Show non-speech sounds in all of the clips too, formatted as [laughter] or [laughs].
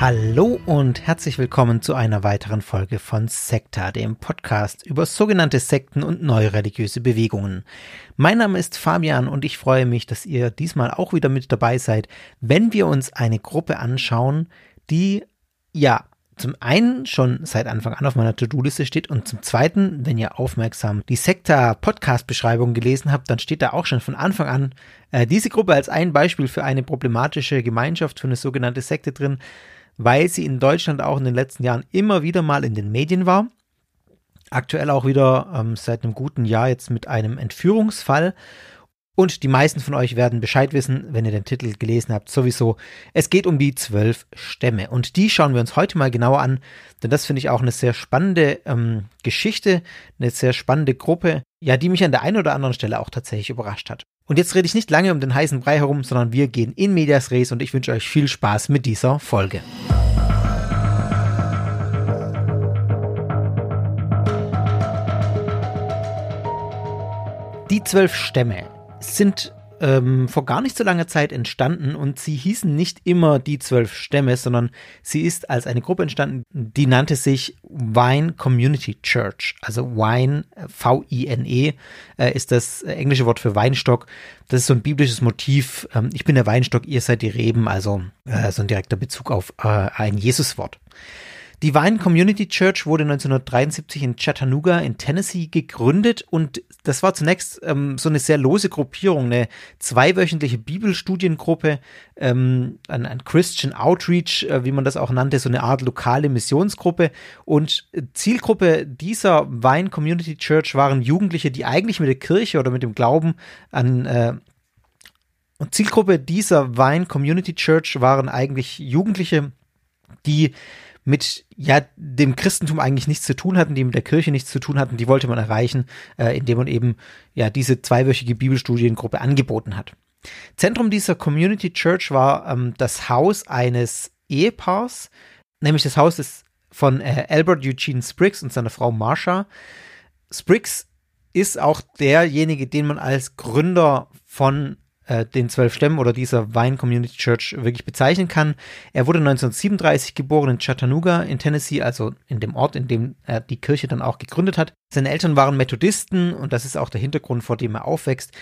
Hallo und herzlich willkommen zu einer weiteren Folge von Sekta, dem Podcast über sogenannte Sekten und neue religiöse Bewegungen. Mein Name ist Fabian und ich freue mich, dass ihr diesmal auch wieder mit dabei seid, wenn wir uns eine Gruppe anschauen, die ja zum einen schon seit Anfang an auf meiner To-Do-Liste steht und zum zweiten, wenn ihr aufmerksam die Sekta-Podcast-Beschreibung gelesen habt, dann steht da auch schon von Anfang an äh, diese Gruppe als ein Beispiel für eine problematische Gemeinschaft, für eine sogenannte Sekte drin, weil sie in Deutschland auch in den letzten Jahren immer wieder mal in den Medien war. Aktuell auch wieder ähm, seit einem guten Jahr jetzt mit einem Entführungsfall. Und die meisten von euch werden Bescheid wissen, wenn ihr den Titel gelesen habt, sowieso. Es geht um die zwölf Stämme. Und die schauen wir uns heute mal genauer an, denn das finde ich auch eine sehr spannende ähm, Geschichte, eine sehr spannende Gruppe, ja, die mich an der einen oder anderen Stelle auch tatsächlich überrascht hat. Und jetzt rede ich nicht lange um den heißen Brei herum, sondern wir gehen in Medias Res und ich wünsche euch viel Spaß mit dieser Folge. Die zwölf Stämme sind ähm, vor gar nicht so langer Zeit entstanden und sie hießen nicht immer die zwölf Stämme, sondern sie ist als eine Gruppe entstanden, die nannte sich Wine Community Church. Also Wine, V-I-N-E, äh, ist das englische Wort für Weinstock. Das ist so ein biblisches Motiv. Ähm, ich bin der Weinstock, ihr seid die Reben, also äh, so ein direkter Bezug auf äh, ein Jesuswort. Die Vine Community Church wurde 1973 in Chattanooga in Tennessee gegründet und das war zunächst ähm, so eine sehr lose Gruppierung, eine zweiwöchentliche Bibelstudiengruppe, ähm, ein, ein Christian Outreach, äh, wie man das auch nannte, so eine Art lokale Missionsgruppe. Und Zielgruppe dieser Vine Community Church waren Jugendliche, die eigentlich mit der Kirche oder mit dem Glauben an äh, und Zielgruppe dieser Vine Community Church waren eigentlich Jugendliche, die mit ja dem Christentum eigentlich nichts zu tun hatten, die mit der Kirche nichts zu tun hatten, die wollte man erreichen, äh, indem man eben ja diese zweiwöchige Bibelstudiengruppe angeboten hat. Zentrum dieser Community Church war ähm, das Haus eines Ehepaars, nämlich das Haus ist von äh, Albert Eugene Spriggs und seiner Frau Marsha. Spriggs ist auch derjenige, den man als Gründer von äh, den zwölf Stämmen oder dieser Vine Community Church wirklich bezeichnen kann. Er wurde 1937 geboren in Chattanooga in Tennessee, also in dem Ort, in dem er die Kirche dann auch gegründet hat. Seine Eltern waren Methodisten und das ist auch der Hintergrund, vor dem er aufwächst.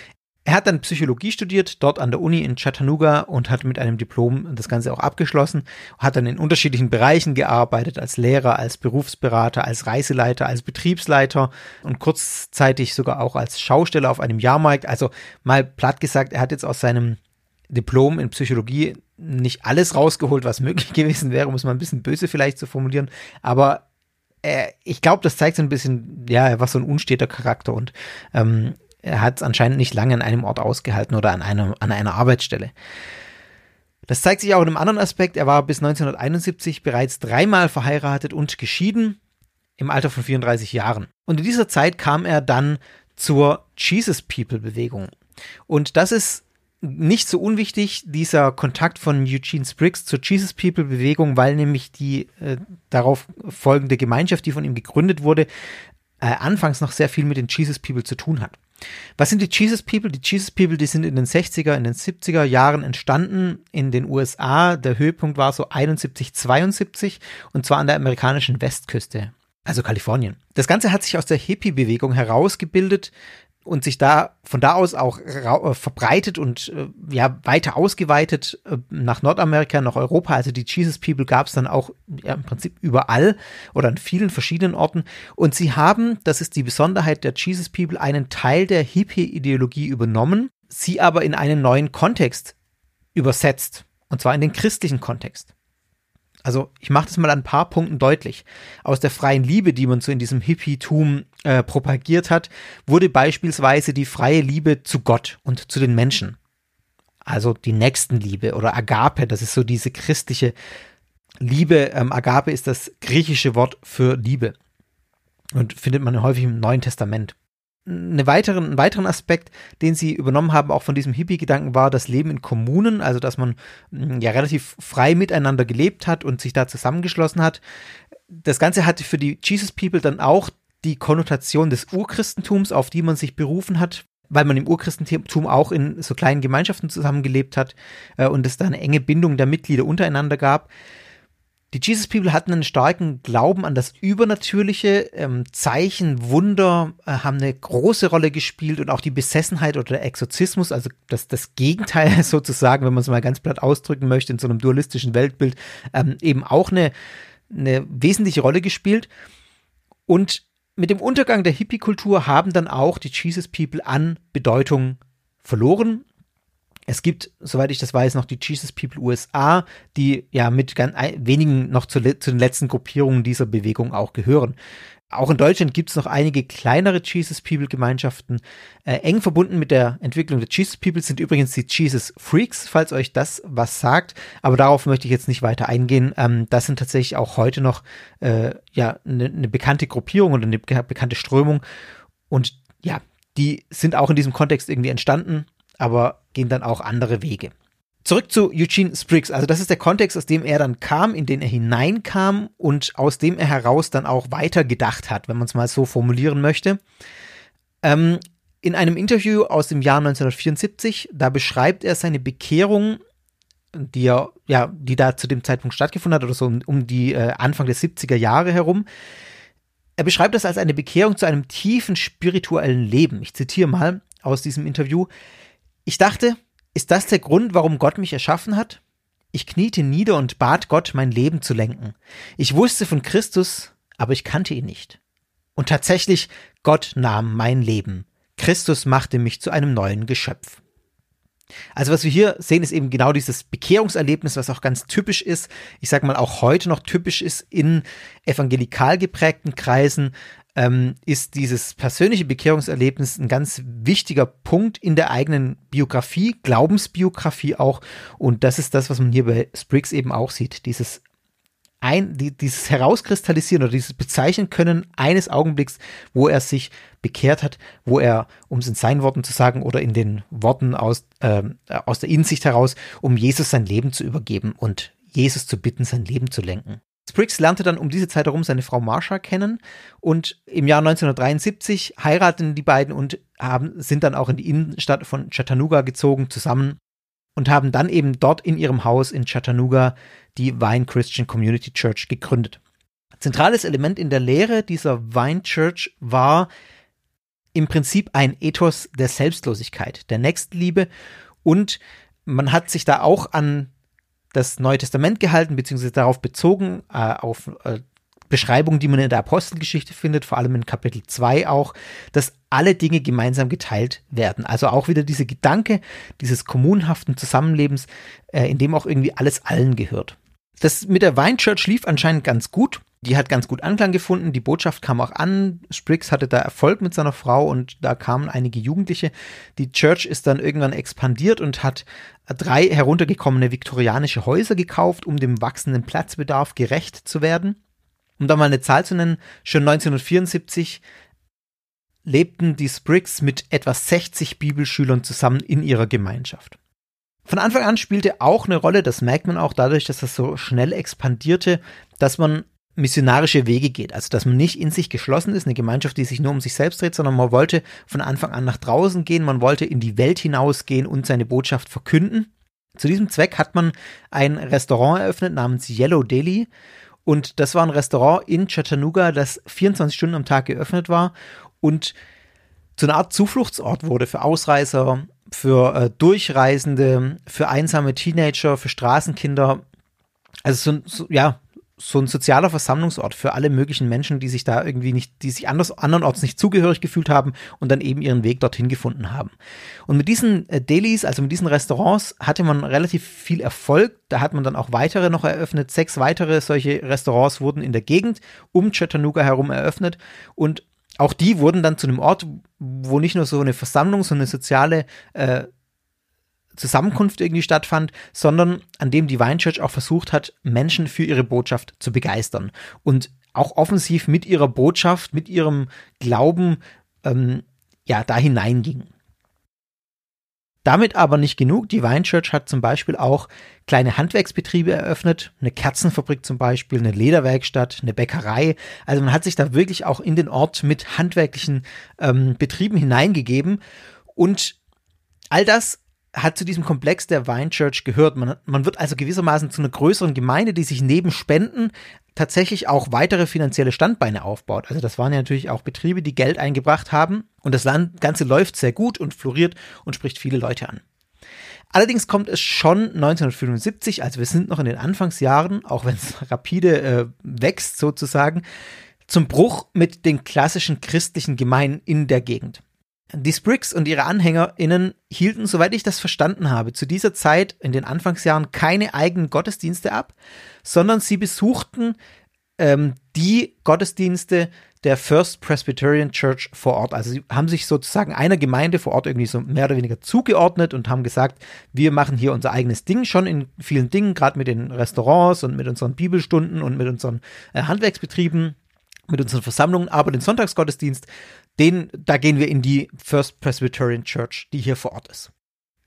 Er hat dann Psychologie studiert, dort an der Uni in Chattanooga und hat mit einem Diplom das Ganze auch abgeschlossen, hat dann in unterschiedlichen Bereichen gearbeitet, als Lehrer, als Berufsberater, als Reiseleiter, als Betriebsleiter und kurzzeitig sogar auch als Schausteller auf einem Jahrmarkt. Also mal platt gesagt, er hat jetzt aus seinem Diplom in Psychologie nicht alles rausgeholt, was [laughs] möglich gewesen wäre, muss man ein bisschen böse vielleicht so formulieren, aber äh, ich glaube, das zeigt so ein bisschen, ja, er war so ein unsteter Charakter und ähm, er hat es anscheinend nicht lange an einem Ort ausgehalten oder an einer, an einer Arbeitsstelle. Das zeigt sich auch in einem anderen Aspekt. Er war bis 1971 bereits dreimal verheiratet und geschieden im Alter von 34 Jahren. Und in dieser Zeit kam er dann zur Jesus People Bewegung. Und das ist nicht so unwichtig, dieser Kontakt von Eugene Spriggs zur Jesus People Bewegung, weil nämlich die äh, darauf folgende Gemeinschaft, die von ihm gegründet wurde, äh, anfangs noch sehr viel mit den Jesus People zu tun hat. Was sind die Jesus People? Die Jesus People, die sind in den 60er, in den 70er Jahren entstanden in den USA. Der Höhepunkt war so 71, 72 und zwar an der amerikanischen Westküste, also Kalifornien. Das Ganze hat sich aus der Hippie-Bewegung herausgebildet und sich da von da aus auch äh, verbreitet und äh, ja weiter ausgeweitet äh, nach Nordamerika, nach Europa. Also die Jesus People gab es dann auch ja, im Prinzip überall oder an vielen verschiedenen Orten. Und sie haben, das ist die Besonderheit der Jesus People, einen Teil der Hippie-Ideologie übernommen, sie aber in einen neuen Kontext übersetzt. Und zwar in den christlichen Kontext. Also ich mache das mal an ein paar Punkten deutlich. Aus der freien Liebe, die man so in diesem Hippietum äh, propagiert hat, wurde beispielsweise die freie Liebe zu Gott und zu den Menschen. Also die Nächstenliebe oder Agape, das ist so diese christliche Liebe. Ähm, Agape ist das griechische Wort für Liebe und findet man häufig im Neuen Testament eine weiteren, einen weiteren Aspekt, den sie übernommen haben, auch von diesem Hippie-Gedanken, war das Leben in Kommunen, also dass man mm, ja relativ frei miteinander gelebt hat und sich da zusammengeschlossen hat. Das Ganze hatte für die Jesus People dann auch die Konnotation des Urchristentums, auf die man sich berufen hat, weil man im Urchristentum auch in so kleinen Gemeinschaften zusammengelebt hat äh, und es da eine enge Bindung der Mitglieder untereinander gab. Die Jesus People hatten einen starken Glauben an das Übernatürliche. Ähm, Zeichen, Wunder äh, haben eine große Rolle gespielt und auch die Besessenheit oder der Exorzismus, also das, das Gegenteil [laughs] sozusagen, wenn man es mal ganz platt ausdrücken möchte, in so einem dualistischen Weltbild, ähm, eben auch eine, eine wesentliche Rolle gespielt. Und mit dem Untergang der Hippie-Kultur haben dann auch die Jesus People an Bedeutung verloren es gibt, soweit ich das weiß, noch die Jesus People USA, die ja mit ganz wenigen noch zu, zu den letzten Gruppierungen dieser Bewegung auch gehören. Auch in Deutschland gibt es noch einige kleinere Jesus People Gemeinschaften. Äh, eng verbunden mit der Entwicklung der Jesus People sind übrigens die Jesus Freaks, falls euch das was sagt. Aber darauf möchte ich jetzt nicht weiter eingehen. Ähm, das sind tatsächlich auch heute noch äh, ja eine ne bekannte Gruppierung oder eine bekannte Strömung. Und ja, die sind auch in diesem Kontext irgendwie entstanden aber gehen dann auch andere Wege. Zurück zu Eugene Spriggs. Also das ist der Kontext, aus dem er dann kam, in den er hineinkam und aus dem er heraus dann auch weiter gedacht hat, wenn man es mal so formulieren möchte. Ähm, in einem Interview aus dem Jahr 1974, da beschreibt er seine Bekehrung, die er, ja, die da zu dem Zeitpunkt stattgefunden hat, oder so um, um die äh, Anfang der 70er Jahre herum. Er beschreibt das als eine Bekehrung zu einem tiefen spirituellen Leben. Ich zitiere mal aus diesem Interview. Ich dachte, ist das der Grund, warum Gott mich erschaffen hat? Ich kniete nieder und bat Gott, mein Leben zu lenken. Ich wusste von Christus, aber ich kannte ihn nicht. Und tatsächlich, Gott nahm mein Leben. Christus machte mich zu einem neuen Geschöpf. Also was wir hier sehen, ist eben genau dieses Bekehrungserlebnis, was auch ganz typisch ist, ich sag mal auch heute noch typisch ist in evangelikal geprägten Kreisen, ähm, ist dieses persönliche Bekehrungserlebnis ein ganz wichtiger Punkt in der eigenen Biografie, Glaubensbiografie auch. Und das ist das, was man hier bei Spriggs eben auch sieht. Dieses ein, die, dieses Herauskristallisieren oder dieses Bezeichnen können eines Augenblicks, wo er sich bekehrt hat, wo er, um es in seinen Worten zu sagen oder in den Worten aus, äh, aus der Innensicht heraus, um Jesus sein Leben zu übergeben und Jesus zu bitten, sein Leben zu lenken. Spriggs lernte dann um diese Zeit herum seine Frau Marsha kennen und im Jahr 1973 heirateten die beiden und haben, sind dann auch in die Innenstadt von Chattanooga gezogen zusammen und haben dann eben dort in ihrem Haus in Chattanooga die Vine Christian Community Church gegründet. Zentrales Element in der Lehre dieser Vine Church war im Prinzip ein Ethos der Selbstlosigkeit, der Nächstenliebe und man hat sich da auch an das Neue Testament gehalten, beziehungsweise darauf bezogen, äh, auf äh, Beschreibungen, die man in der Apostelgeschichte findet, vor allem in Kapitel 2 auch, dass alle Dinge gemeinsam geteilt werden. Also auch wieder diese Gedanke dieses kommunhaften Zusammenlebens, äh, in dem auch irgendwie alles allen gehört. Das mit der Wine Church lief anscheinend ganz gut. Die hat ganz gut Anklang gefunden. Die Botschaft kam auch an. Spriggs hatte da Erfolg mit seiner Frau und da kamen einige Jugendliche. Die Church ist dann irgendwann expandiert und hat drei heruntergekommene viktorianische Häuser gekauft, um dem wachsenden Platzbedarf gerecht zu werden. Um da mal eine Zahl zu nennen, schon 1974 lebten die Spriggs mit etwa 60 Bibelschülern zusammen in ihrer Gemeinschaft. Von Anfang an spielte auch eine Rolle, das merkt man auch dadurch, dass das so schnell expandierte, dass man missionarische Wege geht. Also, dass man nicht in sich geschlossen ist, eine Gemeinschaft, die sich nur um sich selbst dreht, sondern man wollte von Anfang an nach draußen gehen, man wollte in die Welt hinausgehen und seine Botschaft verkünden. Zu diesem Zweck hat man ein Restaurant eröffnet namens Yellow Deli. Und das war ein Restaurant in Chattanooga, das 24 Stunden am Tag geöffnet war und zu einer Art Zufluchtsort wurde für Ausreißer, für äh, Durchreisende, für einsame Teenager, für Straßenkinder. Also so, so, ja, so ein sozialer Versammlungsort für alle möglichen Menschen, die sich da irgendwie nicht, die sich anders, andernorts nicht zugehörig gefühlt haben und dann eben ihren Weg dorthin gefunden haben. Und mit diesen äh, Delis, also mit diesen Restaurants, hatte man relativ viel Erfolg. Da hat man dann auch weitere noch eröffnet. Sechs weitere solche Restaurants wurden in der Gegend um Chattanooga herum eröffnet und auch die wurden dann zu einem Ort, wo nicht nur so eine Versammlung, so eine soziale äh, Zusammenkunft irgendwie stattfand, sondern an dem die Vine Church auch versucht hat, Menschen für ihre Botschaft zu begeistern und auch offensiv mit ihrer Botschaft, mit ihrem Glauben, ähm, ja, da hineinging. Damit aber nicht genug. Die Vine Church hat zum Beispiel auch kleine Handwerksbetriebe eröffnet, eine Kerzenfabrik zum Beispiel, eine Lederwerkstatt, eine Bäckerei. Also man hat sich da wirklich auch in den Ort mit handwerklichen ähm, Betrieben hineingegeben. Und all das hat zu diesem Komplex der Vine Church gehört. Man, man wird also gewissermaßen zu einer größeren Gemeinde, die sich neben Spenden tatsächlich auch weitere finanzielle Standbeine aufbaut. Also das waren ja natürlich auch Betriebe, die Geld eingebracht haben und das Land, Ganze läuft sehr gut und floriert und spricht viele Leute an. Allerdings kommt es schon 1975, also wir sind noch in den Anfangsjahren, auch wenn es [laughs] rapide äh, wächst sozusagen, zum Bruch mit den klassischen christlichen Gemeinden in der Gegend. Die Spriggs und ihre AnhängerInnen hielten, soweit ich das verstanden habe, zu dieser Zeit in den Anfangsjahren keine eigenen Gottesdienste ab, sondern sie besuchten ähm, die Gottesdienste der First Presbyterian Church vor Ort. Also sie haben sich sozusagen einer Gemeinde vor Ort irgendwie so mehr oder weniger zugeordnet und haben gesagt, wir machen hier unser eigenes Ding schon in vielen Dingen, gerade mit den Restaurants und mit unseren Bibelstunden und mit unseren äh, Handwerksbetrieben mit unseren Versammlungen, aber den Sonntagsgottesdienst, den, da gehen wir in die First Presbyterian Church, die hier vor Ort ist.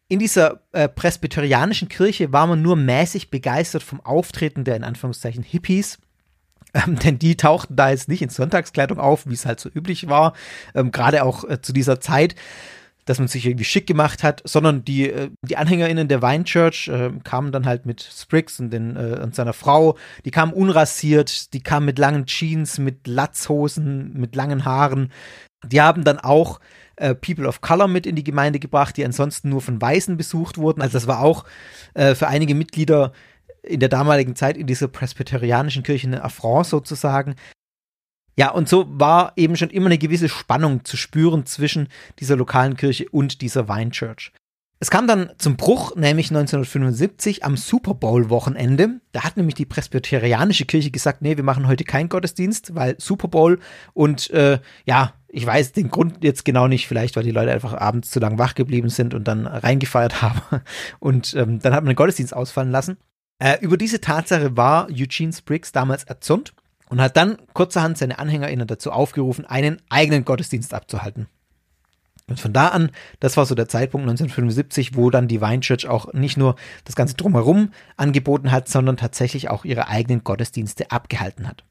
In dieser äh, presbyterianischen Kirche war man nur mäßig begeistert vom Auftreten der in Anführungszeichen Hippies, ähm, denn die tauchten da jetzt nicht in Sonntagskleidung auf, wie es halt so üblich war, ähm, gerade auch äh, zu dieser Zeit dass man sich irgendwie schick gemacht hat, sondern die, äh, die AnhängerInnen der Vine Church äh, kamen dann halt mit Spriggs und, den, äh, und seiner Frau, die kamen unrasiert, die kamen mit langen Jeans, mit Latzhosen, mit langen Haaren. Die haben dann auch äh, People of Color mit in die Gemeinde gebracht, die ansonsten nur von Weißen besucht wurden. Also das war auch äh, für einige Mitglieder in der damaligen Zeit in dieser presbyterianischen Kirche eine Affront sozusagen. Ja, und so war eben schon immer eine gewisse Spannung zu spüren zwischen dieser lokalen Kirche und dieser Vine Church. Es kam dann zum Bruch, nämlich 1975 am Super Bowl Wochenende. Da hat nämlich die presbyterianische Kirche gesagt, nee, wir machen heute keinen Gottesdienst, weil Super Bowl und äh, ja, ich weiß den Grund jetzt genau nicht, vielleicht weil die Leute einfach abends zu lang wach geblieben sind und dann reingefeiert [laughs] haben und ähm, dann hat man den Gottesdienst ausfallen lassen. Äh, über diese Tatsache war Eugene Spriggs damals erzürnt und hat dann kurzerhand seine AnhängerInnen dazu aufgerufen, einen eigenen Gottesdienst abzuhalten. Und von da an, das war so der Zeitpunkt 1975, wo dann die Vine Church auch nicht nur das Ganze drumherum angeboten hat, sondern tatsächlich auch ihre eigenen Gottesdienste abgehalten hat.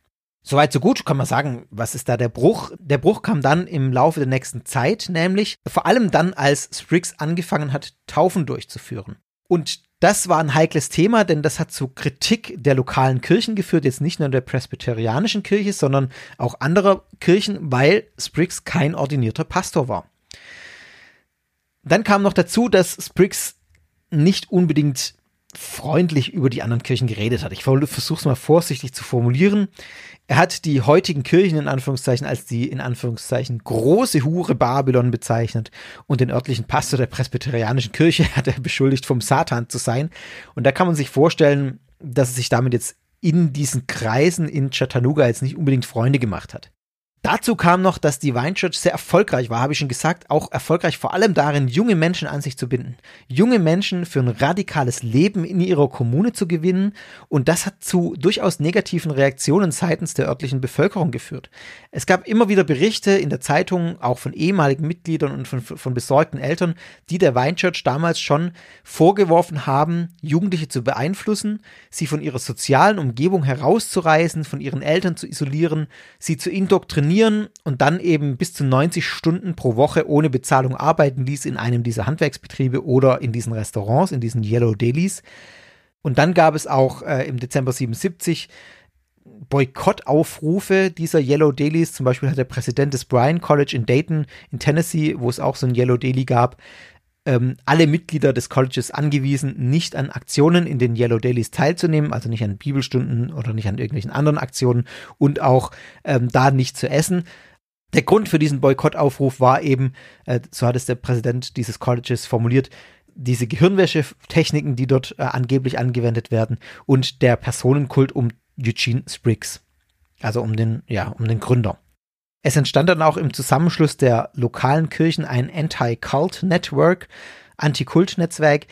Soweit so gut, kann man sagen, was ist da der Bruch? Der Bruch kam dann im Laufe der nächsten Zeit, nämlich vor allem dann, als Spriggs angefangen hat, Taufen durchzuführen. Und das war ein heikles Thema, denn das hat zu Kritik der lokalen Kirchen geführt, jetzt nicht nur der presbyterianischen Kirche, sondern auch anderer Kirchen, weil Spriggs kein ordinierter Pastor war. Dann kam noch dazu, dass Spriggs nicht unbedingt freundlich über die anderen Kirchen geredet hat. Ich versuche es mal vorsichtig zu formulieren. Er hat die heutigen Kirchen in Anführungszeichen als die in Anführungszeichen große Hure Babylon bezeichnet und den örtlichen Pastor der presbyterianischen Kirche [laughs] hat er beschuldigt, vom Satan zu sein. Und da kann man sich vorstellen, dass er sich damit jetzt in diesen Kreisen in Chattanooga jetzt nicht unbedingt Freunde gemacht hat. Dazu kam noch, dass die Vine Church sehr erfolgreich war, habe ich schon gesagt, auch erfolgreich vor allem darin, junge Menschen an sich zu binden. Junge Menschen für ein radikales Leben in ihrer Kommune zu gewinnen und das hat zu durchaus negativen Reaktionen seitens der örtlichen Bevölkerung geführt. Es gab immer wieder Berichte in der Zeitung, auch von ehemaligen Mitgliedern und von, von besorgten Eltern, die der Vine Church damals schon vorgeworfen haben, Jugendliche zu beeinflussen, sie von ihrer sozialen Umgebung herauszureißen, von ihren Eltern zu isolieren, sie zu indoktrinieren, trainieren und dann eben bis zu 90 Stunden pro Woche ohne Bezahlung arbeiten ließ in einem dieser Handwerksbetriebe oder in diesen Restaurants, in diesen Yellow Delis. Und dann gab es auch äh, im Dezember 77 Boykottaufrufe dieser Yellow Dailies. Zum Beispiel hat der Präsident des Bryan College in Dayton in Tennessee, wo es auch so ein Yellow Daily gab, ähm, alle Mitglieder des Colleges angewiesen, nicht an Aktionen in den Yellow Dailies teilzunehmen, also nicht an Bibelstunden oder nicht an irgendwelchen anderen Aktionen und auch ähm, da nicht zu essen. Der Grund für diesen Boykottaufruf war eben, äh, so hat es der Präsident dieses Colleges formuliert, diese Gehirnwäsche-Techniken, die dort äh, angeblich angewendet werden und der Personenkult um Eugene Spriggs. Also um den, ja, um den Gründer. Es entstand dann auch im Zusammenschluss der lokalen Kirchen ein Anti-Cult-Network, Anti-Kult-Netzwerk,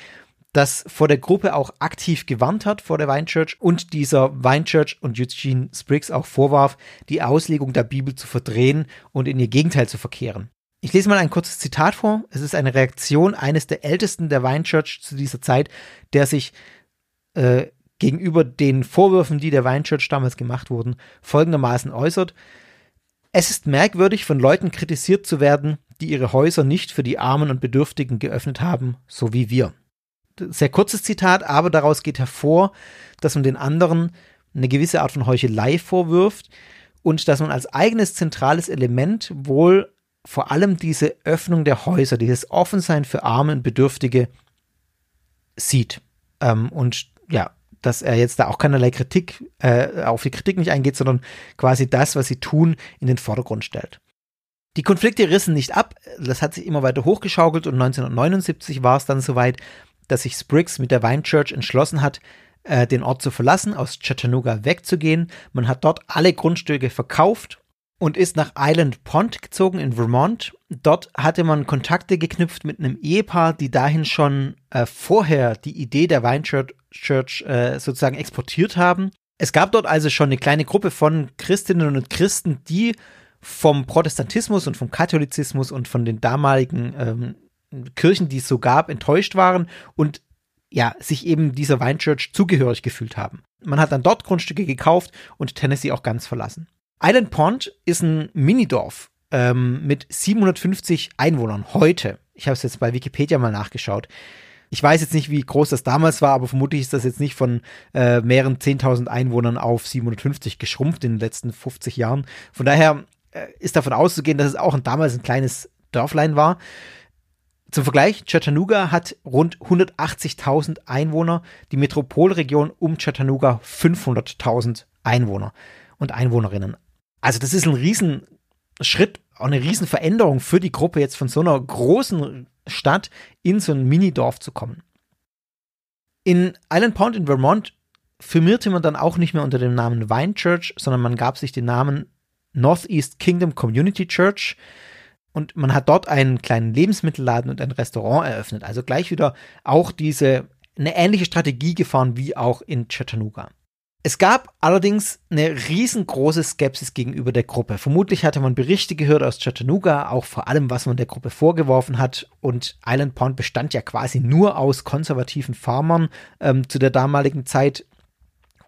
das vor der Gruppe auch aktiv gewarnt hat vor der Vine Church und dieser Vine Church und Eugene Spriggs auch vorwarf, die Auslegung der Bibel zu verdrehen und in ihr Gegenteil zu verkehren. Ich lese mal ein kurzes Zitat vor. Es ist eine Reaktion eines der Ältesten der Vine Church zu dieser Zeit, der sich äh, gegenüber den Vorwürfen, die der Vine Church damals gemacht wurden, folgendermaßen äußert. Es ist merkwürdig, von Leuten kritisiert zu werden, die ihre Häuser nicht für die Armen und Bedürftigen geöffnet haben, so wie wir. Sehr kurzes Zitat, aber daraus geht hervor, dass man den anderen eine gewisse Art von Heuchelei vorwirft und dass man als eigenes zentrales Element wohl vor allem diese Öffnung der Häuser, dieses Offensein für Arme und Bedürftige sieht. Ähm, und ja, dass er jetzt da auch keinerlei Kritik, äh, auf die Kritik nicht eingeht, sondern quasi das, was sie tun, in den Vordergrund stellt. Die Konflikte rissen nicht ab, das hat sich immer weiter hochgeschaukelt und 1979 war es dann soweit, dass sich Spriggs mit der Vine Church entschlossen hat, äh, den Ort zu verlassen, aus Chattanooga wegzugehen. Man hat dort alle Grundstücke verkauft und ist nach Island Pond gezogen in Vermont. Dort hatte man Kontakte geknüpft mit einem Ehepaar, die dahin schon äh, vorher die Idee der Vine Church, äh, sozusagen exportiert haben. Es gab dort also schon eine kleine Gruppe von Christinnen und Christen, die vom Protestantismus und vom Katholizismus und von den damaligen ähm, Kirchen, die es so gab, enttäuscht waren und ja, sich eben dieser Vine Church zugehörig gefühlt haben. Man hat dann dort Grundstücke gekauft und Tennessee auch ganz verlassen. Island Pond ist ein Minidorf ähm, mit 750 Einwohnern heute. Ich habe es jetzt bei Wikipedia mal nachgeschaut. Ich weiß jetzt nicht, wie groß das damals war, aber vermutlich ist das jetzt nicht von äh, mehreren 10.000 Einwohnern auf 750 geschrumpft in den letzten 50 Jahren. Von daher äh, ist davon auszugehen, dass es auch ein, damals ein kleines Dörflein war. Zum Vergleich, Chattanooga hat rund 180.000 Einwohner, die Metropolregion um Chattanooga 500.000 Einwohner und Einwohnerinnen. Also das ist ein Riesenschritt, auch eine Riesenveränderung für die Gruppe, jetzt von so einer großen Stadt in so ein Minidorf zu kommen. In Island Pond in Vermont firmierte man dann auch nicht mehr unter dem Namen Vine Church, sondern man gab sich den Namen Northeast Kingdom Community Church und man hat dort einen kleinen Lebensmittelladen und ein Restaurant eröffnet. Also gleich wieder auch diese eine ähnliche Strategie gefahren wie auch in Chattanooga. Es gab allerdings eine riesengroße Skepsis gegenüber der Gruppe. Vermutlich hatte man Berichte gehört aus Chattanooga, auch vor allem, was man der Gruppe vorgeworfen hat. Und Island Pond bestand ja quasi nur aus konservativen Farmern ähm, zu der damaligen Zeit.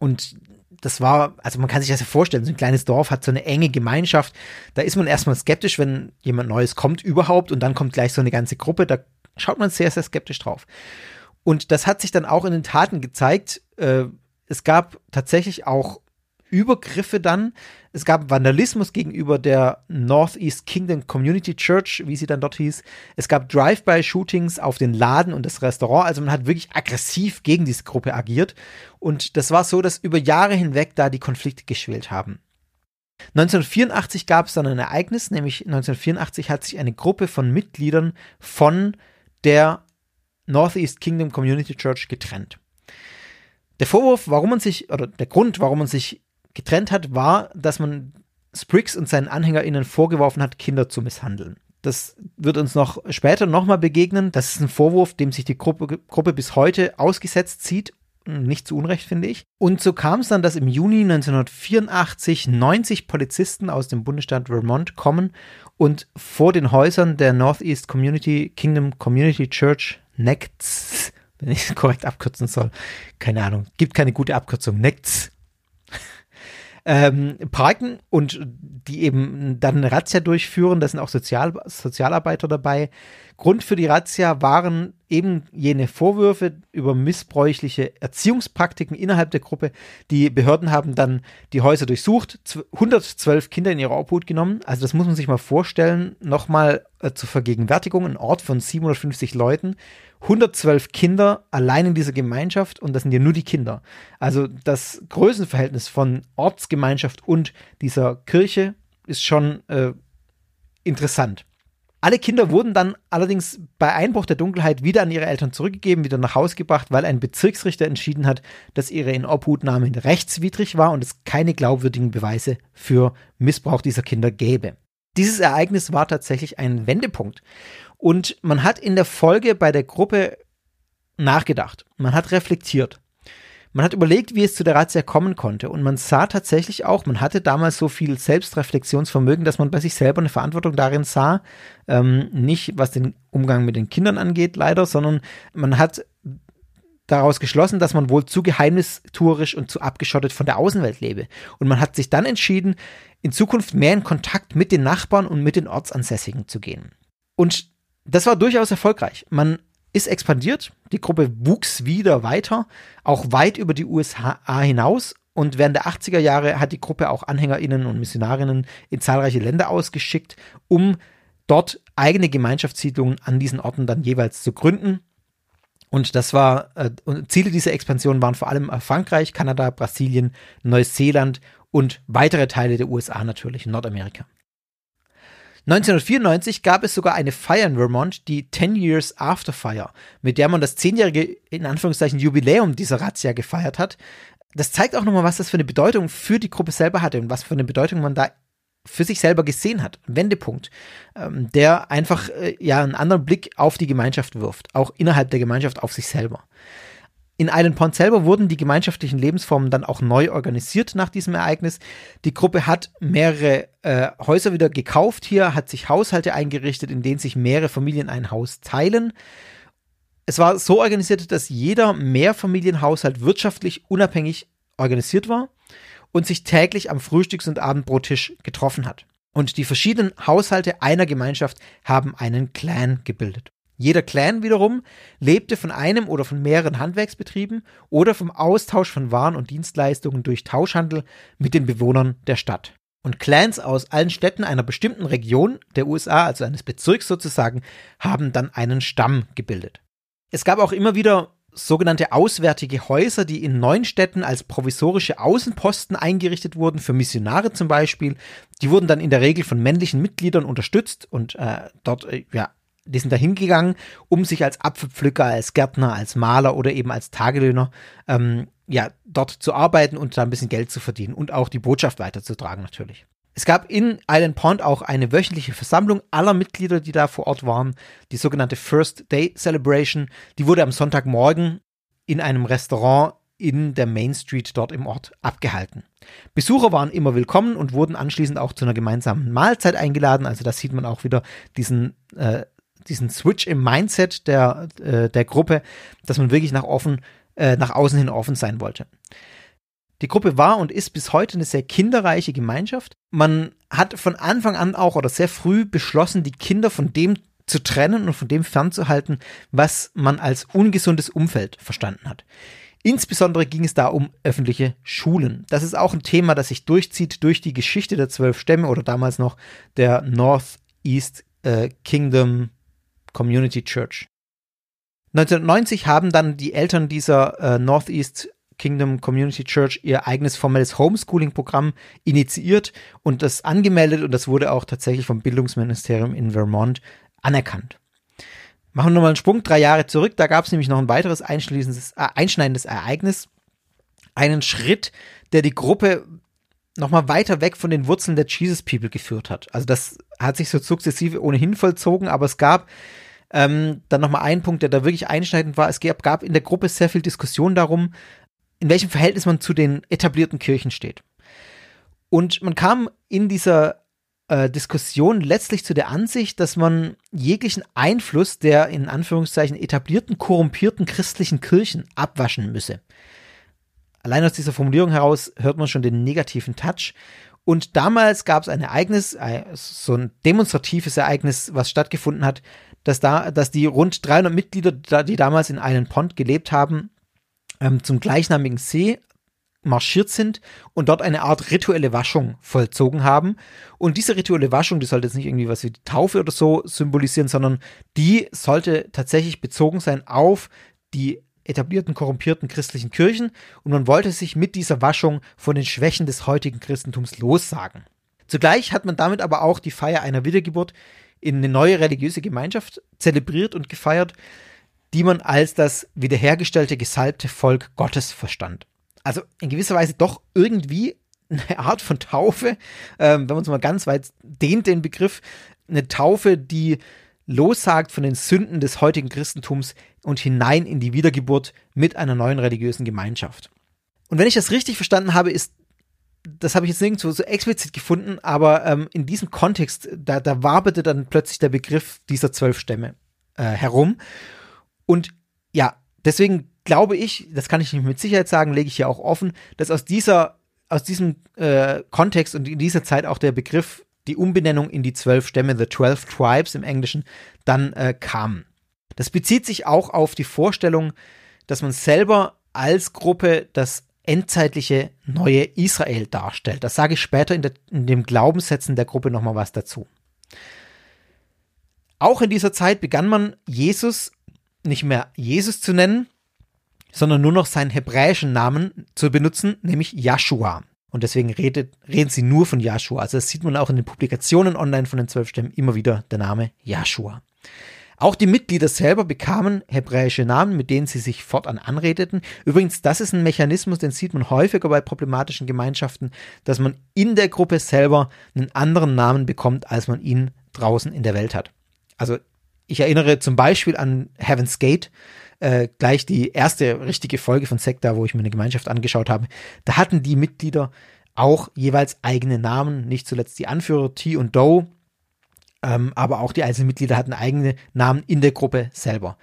Und das war, also man kann sich das ja vorstellen, so ein kleines Dorf hat so eine enge Gemeinschaft. Da ist man erstmal skeptisch, wenn jemand Neues kommt überhaupt und dann kommt gleich so eine ganze Gruppe. Da schaut man sehr, sehr skeptisch drauf. Und das hat sich dann auch in den Taten gezeigt. Äh, es gab tatsächlich auch Übergriffe dann. Es gab Vandalismus gegenüber der Northeast Kingdom Community Church, wie sie dann dort hieß. Es gab Drive-by-Shootings auf den Laden und das Restaurant. Also man hat wirklich aggressiv gegen diese Gruppe agiert. Und das war so, dass über Jahre hinweg da die Konflikte geschwelt haben. 1984 gab es dann ein Ereignis, nämlich 1984 hat sich eine Gruppe von Mitgliedern von der Northeast Kingdom Community Church getrennt. Der Vorwurf, warum man sich, oder der Grund, warum man sich getrennt hat, war, dass man Spriggs und seinen AnhängerInnen vorgeworfen hat, Kinder zu misshandeln. Das wird uns noch später nochmal begegnen. Das ist ein Vorwurf, dem sich die Gruppe, Gruppe bis heute ausgesetzt sieht. Nicht zu Unrecht, finde ich. Und so kam es dann, dass im Juni 1984 90 Polizisten aus dem Bundesstaat Vermont kommen und vor den Häusern der Northeast Community Kingdom Community Church NECTS wenn ich es korrekt abkürzen soll. Keine Ahnung, gibt keine gute Abkürzung. Nects. [laughs] ähm, parken und die eben dann eine Razzia durchführen. Da sind auch Sozial Sozialarbeiter dabei. Grund für die Razzia waren eben jene Vorwürfe über missbräuchliche Erziehungspraktiken innerhalb der Gruppe. Die Behörden haben dann die Häuser durchsucht, 112 Kinder in ihre Obhut genommen. Also das muss man sich mal vorstellen. Nochmal äh, zur Vergegenwärtigung, ein Ort von 750 Leuten. 112 Kinder allein in dieser Gemeinschaft und das sind ja nur die Kinder. Also das Größenverhältnis von Ortsgemeinschaft und dieser Kirche ist schon äh, interessant. Alle Kinder wurden dann allerdings bei Einbruch der Dunkelheit wieder an ihre Eltern zurückgegeben, wieder nach Hause gebracht, weil ein Bezirksrichter entschieden hat, dass ihre Inobhutnahme rechtswidrig war und es keine glaubwürdigen Beweise für Missbrauch dieser Kinder gäbe. Dieses Ereignis war tatsächlich ein Wendepunkt. Und man hat in der Folge bei der Gruppe nachgedacht. Man hat reflektiert. Man hat überlegt, wie es zu der Razzia kommen konnte und man sah tatsächlich auch, man hatte damals so viel Selbstreflexionsvermögen, dass man bei sich selber eine Verantwortung darin sah, ähm, nicht was den Umgang mit den Kindern angeht, leider, sondern man hat daraus geschlossen, dass man wohl zu geheimnistuerisch und zu abgeschottet von der Außenwelt lebe. Und man hat sich dann entschieden, in Zukunft mehr in Kontakt mit den Nachbarn und mit den Ortsansässigen zu gehen. Und das war durchaus erfolgreich. Man ist expandiert, die Gruppe wuchs wieder weiter, auch weit über die USA hinaus und während der 80er Jahre hat die Gruppe auch AnhängerInnen und Missionarinnen in zahlreiche Länder ausgeschickt, um dort eigene Gemeinschaftssiedlungen an diesen Orten dann jeweils zu gründen. Und das war, äh, Ziele dieser Expansion waren vor allem Frankreich, Kanada, Brasilien, Neuseeland und weitere Teile der USA natürlich, Nordamerika. 1994 gab es sogar eine Feier in Vermont, die 10 Years After Fire, mit der man das zehnjährige, in Anführungszeichen, Jubiläum dieser Razzia gefeiert hat. Das zeigt auch nochmal, was das für eine Bedeutung für die Gruppe selber hatte und was für eine Bedeutung man da für sich selber gesehen hat. Wendepunkt, ähm, der einfach äh, ja einen anderen Blick auf die Gemeinschaft wirft, auch innerhalb der Gemeinschaft auf sich selber. In Island Pond selber wurden die gemeinschaftlichen Lebensformen dann auch neu organisiert nach diesem Ereignis. Die Gruppe hat mehrere äh, Häuser wieder gekauft hier, hat sich Haushalte eingerichtet, in denen sich mehrere Familien ein Haus teilen. Es war so organisiert, dass jeder Mehrfamilienhaushalt wirtschaftlich unabhängig organisiert war und sich täglich am Frühstücks- und Abendbrottisch getroffen hat. Und die verschiedenen Haushalte einer Gemeinschaft haben einen Clan gebildet. Jeder Clan wiederum lebte von einem oder von mehreren Handwerksbetrieben oder vom Austausch von Waren und Dienstleistungen durch Tauschhandel mit den Bewohnern der Stadt. Und Clans aus allen Städten einer bestimmten Region der USA, also eines Bezirks sozusagen, haben dann einen Stamm gebildet. Es gab auch immer wieder sogenannte auswärtige Häuser, die in neuen Städten als provisorische Außenposten eingerichtet wurden, für Missionare zum Beispiel. Die wurden dann in der Regel von männlichen Mitgliedern unterstützt und äh, dort äh, ja, die sind da hingegangen, um sich als Apfelpflücker, als Gärtner, als Maler oder eben als Tagelöhner ähm, ja, dort zu arbeiten und da ein bisschen Geld zu verdienen und auch die Botschaft weiterzutragen natürlich. Es gab in Island Pond auch eine wöchentliche Versammlung aller Mitglieder, die da vor Ort waren, die sogenannte First Day Celebration. Die wurde am Sonntagmorgen in einem Restaurant in der Main Street dort im Ort abgehalten. Besucher waren immer willkommen und wurden anschließend auch zu einer gemeinsamen Mahlzeit eingeladen. Also da sieht man auch wieder diesen äh, diesen Switch im Mindset der, äh, der Gruppe, dass man wirklich nach offen, äh, nach außen hin offen sein wollte. Die Gruppe war und ist bis heute eine sehr kinderreiche Gemeinschaft. Man hat von Anfang an auch oder sehr früh beschlossen, die Kinder von dem zu trennen und von dem fernzuhalten, was man als ungesundes Umfeld verstanden hat. Insbesondere ging es da um öffentliche Schulen. Das ist auch ein Thema, das sich durchzieht durch die Geschichte der zwölf Stämme oder damals noch der Northeast äh, Kingdom Community Church. 1990 haben dann die Eltern dieser äh, Northeast Kingdom Community Church ihr eigenes formelles Homeschooling-Programm initiiert und das angemeldet und das wurde auch tatsächlich vom Bildungsministerium in Vermont anerkannt. Machen wir nochmal einen Sprung drei Jahre zurück, da gab es nämlich noch ein weiteres äh, einschneidendes Ereignis, einen Schritt, der die Gruppe nochmal weiter weg von den Wurzeln der Jesus People geführt hat. Also das hat sich so sukzessive ohnehin vollzogen, aber es gab ähm, dann nochmal einen Punkt, der da wirklich einschneidend war. Es gab, gab in der Gruppe sehr viel Diskussion darum, in welchem Verhältnis man zu den etablierten Kirchen steht. Und man kam in dieser äh, Diskussion letztlich zu der Ansicht, dass man jeglichen Einfluss der in Anführungszeichen etablierten, korrumpierten christlichen Kirchen abwaschen müsse. Allein aus dieser Formulierung heraus hört man schon den negativen Touch. Und damals gab es ein Ereignis, so ein demonstratives Ereignis, was stattgefunden hat, dass da, dass die rund 300 Mitglieder, die damals in Island Pond gelebt haben, ähm, zum gleichnamigen See marschiert sind und dort eine Art rituelle Waschung vollzogen haben. Und diese rituelle Waschung, die sollte jetzt nicht irgendwie was wie die Taufe oder so symbolisieren, sondern die sollte tatsächlich bezogen sein auf die etablierten, korrumpierten christlichen Kirchen und man wollte sich mit dieser Waschung von den Schwächen des heutigen Christentums lossagen. Zugleich hat man damit aber auch die Feier einer Wiedergeburt in eine neue religiöse Gemeinschaft zelebriert und gefeiert, die man als das wiederhergestellte, gesalbte Volk Gottes verstand. Also in gewisser Weise doch irgendwie eine Art von Taufe, ähm, wenn man es mal ganz weit dehnt, den Begriff, eine Taufe, die lossagt von den Sünden des heutigen Christentums und hinein in die Wiedergeburt mit einer neuen religiösen Gemeinschaft. Und wenn ich das richtig verstanden habe, ist, das habe ich jetzt nirgendwo so explizit gefunden, aber ähm, in diesem Kontext, da, da waberte dann plötzlich der Begriff dieser zwölf Stämme äh, herum. Und ja, deswegen glaube ich, das kann ich nicht mit Sicherheit sagen, lege ich hier auch offen, dass aus dieser, aus diesem äh, Kontext und in dieser Zeit auch der Begriff die Umbenennung in die zwölf Stämme, The Twelve Tribes im Englischen, dann äh, kam. Das bezieht sich auch auf die Vorstellung, dass man selber als Gruppe das endzeitliche neue Israel darstellt. Das sage ich später in, der, in dem Glaubenssätzen der Gruppe nochmal was dazu. Auch in dieser Zeit begann man Jesus nicht mehr Jesus zu nennen, sondern nur noch seinen hebräischen Namen zu benutzen, nämlich Joshua. Und deswegen redet, reden sie nur von Joshua. Also das sieht man auch in den Publikationen online von den zwölf Stämmen immer wieder der Name Joshua. Auch die Mitglieder selber bekamen hebräische Namen, mit denen sie sich fortan anredeten. Übrigens, das ist ein Mechanismus, den sieht man häufiger bei problematischen Gemeinschaften, dass man in der Gruppe selber einen anderen Namen bekommt, als man ihn draußen in der Welt hat. Also ich erinnere zum Beispiel an Heaven's Gate, äh, gleich die erste richtige Folge von Sekta, wo ich mir eine Gemeinschaft angeschaut habe, da hatten die Mitglieder auch jeweils eigene Namen, nicht zuletzt die Anführer T und Doe, ähm, aber auch die einzelnen Mitglieder hatten eigene Namen in der Gruppe selber.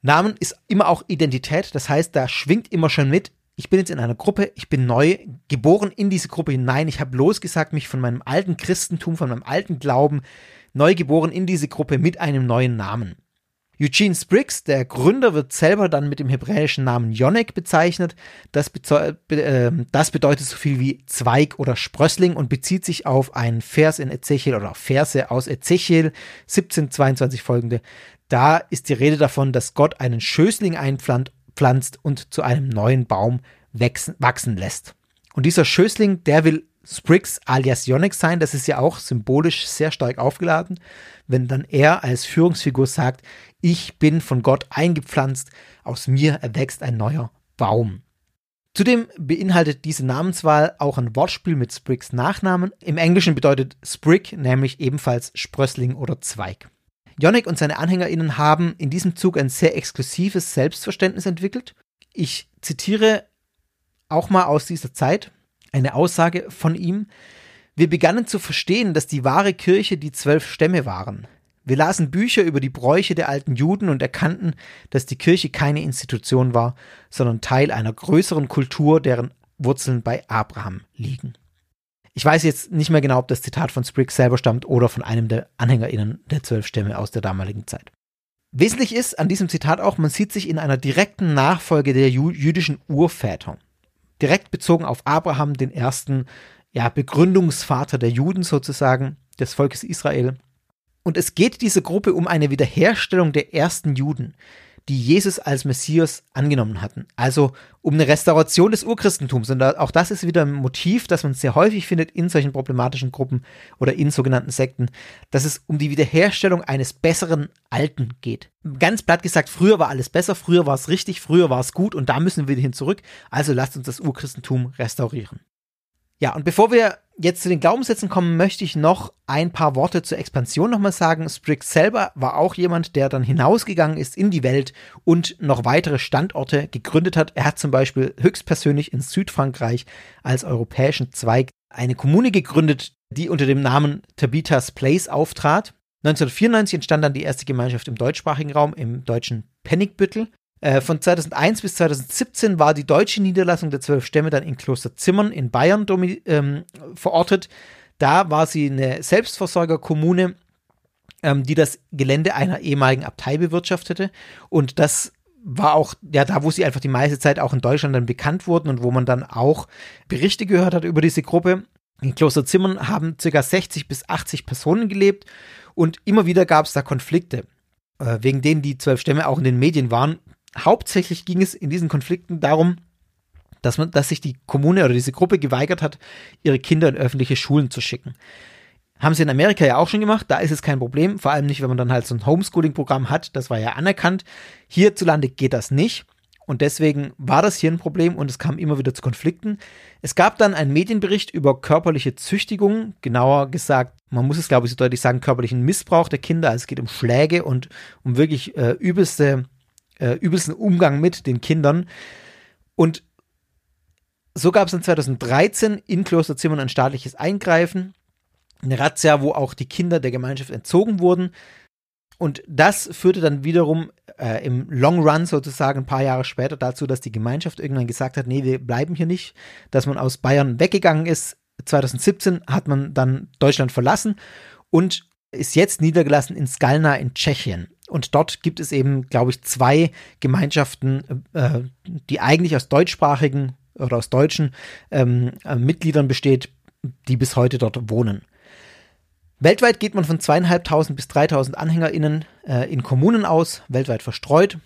Namen ist immer auch Identität, das heißt, da schwingt immer schon mit, ich bin jetzt in einer Gruppe, ich bin neu, geboren in diese Gruppe hinein, ich habe losgesagt, mich von meinem alten Christentum, von meinem alten Glauben, neu geboren in diese Gruppe mit einem neuen Namen. Eugene Spriggs, der Gründer, wird selber dann mit dem hebräischen Namen Yonek bezeichnet. Das, äh, das, bedeutet so viel wie Zweig oder Sprössling und bezieht sich auf einen Vers in Ezechiel oder Verse aus Ezechiel 17, 22 folgende. Da ist die Rede davon, dass Gott einen Schößling einpflanzt und zu einem neuen Baum wachsen lässt. Und dieser Schößling, der will Spriggs alias Yonek sein. Das ist ja auch symbolisch sehr stark aufgeladen, wenn dann er als Führungsfigur sagt, ich bin von Gott eingepflanzt, aus mir erwächst ein neuer Baum. Zudem beinhaltet diese Namenswahl auch ein Wortspiel mit Spriggs Nachnamen. Im Englischen bedeutet Sprig nämlich ebenfalls Sprössling oder Zweig. Yonek und seine AnhängerInnen haben in diesem Zug ein sehr exklusives Selbstverständnis entwickelt. Ich zitiere auch mal aus dieser Zeit eine Aussage von ihm. Wir begannen zu verstehen, dass die wahre Kirche die zwölf Stämme waren. Wir lasen Bücher über die Bräuche der alten Juden und erkannten, dass die Kirche keine Institution war, sondern Teil einer größeren Kultur, deren Wurzeln bei Abraham liegen. Ich weiß jetzt nicht mehr genau, ob das Zitat von Spriggs selber stammt oder von einem der AnhängerInnen der zwölf Stämme aus der damaligen Zeit. Wesentlich ist an diesem Zitat auch, man sieht sich in einer direkten Nachfolge der jüdischen Urväter direkt bezogen auf Abraham, den ersten ja, Begründungsvater der Juden sozusagen, des Volkes Israel. Und es geht dieser Gruppe um eine Wiederherstellung der ersten Juden die Jesus als Messias angenommen hatten. Also um eine Restauration des Urchristentums. Und auch das ist wieder ein Motiv, das man sehr häufig findet in solchen problematischen Gruppen oder in sogenannten Sekten, dass es um die Wiederherstellung eines besseren Alten geht. Ganz platt gesagt, früher war alles besser, früher war es richtig, früher war es gut und da müssen wir hin zurück. Also lasst uns das Urchristentum restaurieren. Ja, und bevor wir jetzt zu den Glaubenssätzen kommen, möchte ich noch ein paar Worte zur Expansion nochmal sagen. Spriggs selber war auch jemand, der dann hinausgegangen ist in die Welt und noch weitere Standorte gegründet hat. Er hat zum Beispiel höchstpersönlich in Südfrankreich als europäischen Zweig eine Kommune gegründet, die unter dem Namen Tabitha's Place auftrat. 1994 entstand dann die erste Gemeinschaft im deutschsprachigen Raum, im deutschen Pennigbüttel. Äh, von 2001 bis 2017 war die deutsche Niederlassung der zwölf Stämme dann in Kloster Zimmern in Bayern ähm, verortet. Da war sie eine Selbstversorgerkommune ähm, die das Gelände einer ehemaligen Abtei bewirtschaftete. Und das war auch, ja, da, wo sie einfach die meiste Zeit auch in Deutschland dann bekannt wurden und wo man dann auch Berichte gehört hat über diese Gruppe. In Klosterzimmern haben ca. 60 bis 80 Personen gelebt und immer wieder gab es da Konflikte, äh, wegen denen die zwölf Stämme auch in den Medien waren. Hauptsächlich ging es in diesen Konflikten darum, dass man, dass sich die Kommune oder diese Gruppe geweigert hat, ihre Kinder in öffentliche Schulen zu schicken. Haben sie in Amerika ja auch schon gemacht, da ist es kein Problem, vor allem nicht, wenn man dann halt so ein Homeschooling-Programm hat, das war ja anerkannt. Hierzulande geht das nicht und deswegen war das hier ein Problem und es kam immer wieder zu Konflikten. Es gab dann einen Medienbericht über körperliche Züchtigung, genauer gesagt, man muss es glaube ich so deutlich sagen, körperlichen Missbrauch der Kinder, also es geht um Schläge und um wirklich äh, übelste, äh, übelsten Umgang mit den Kindern. Und so gab es dann 2013 in Klosterzimmern ein staatliches Eingreifen eine Razzia, wo auch die Kinder der Gemeinschaft entzogen wurden. Und das führte dann wiederum äh, im Long Run sozusagen ein paar Jahre später dazu, dass die Gemeinschaft irgendwann gesagt hat, nee, wir bleiben hier nicht, dass man aus Bayern weggegangen ist. 2017 hat man dann Deutschland verlassen und ist jetzt niedergelassen in Skalna in Tschechien. Und dort gibt es eben, glaube ich, zwei Gemeinschaften, äh, die eigentlich aus deutschsprachigen oder aus deutschen ähm, äh, Mitgliedern besteht, die bis heute dort wohnen. Weltweit geht man von zweieinhalbtausend bis dreitausend AnhängerInnen äh, in Kommunen aus, weltweit verstreut.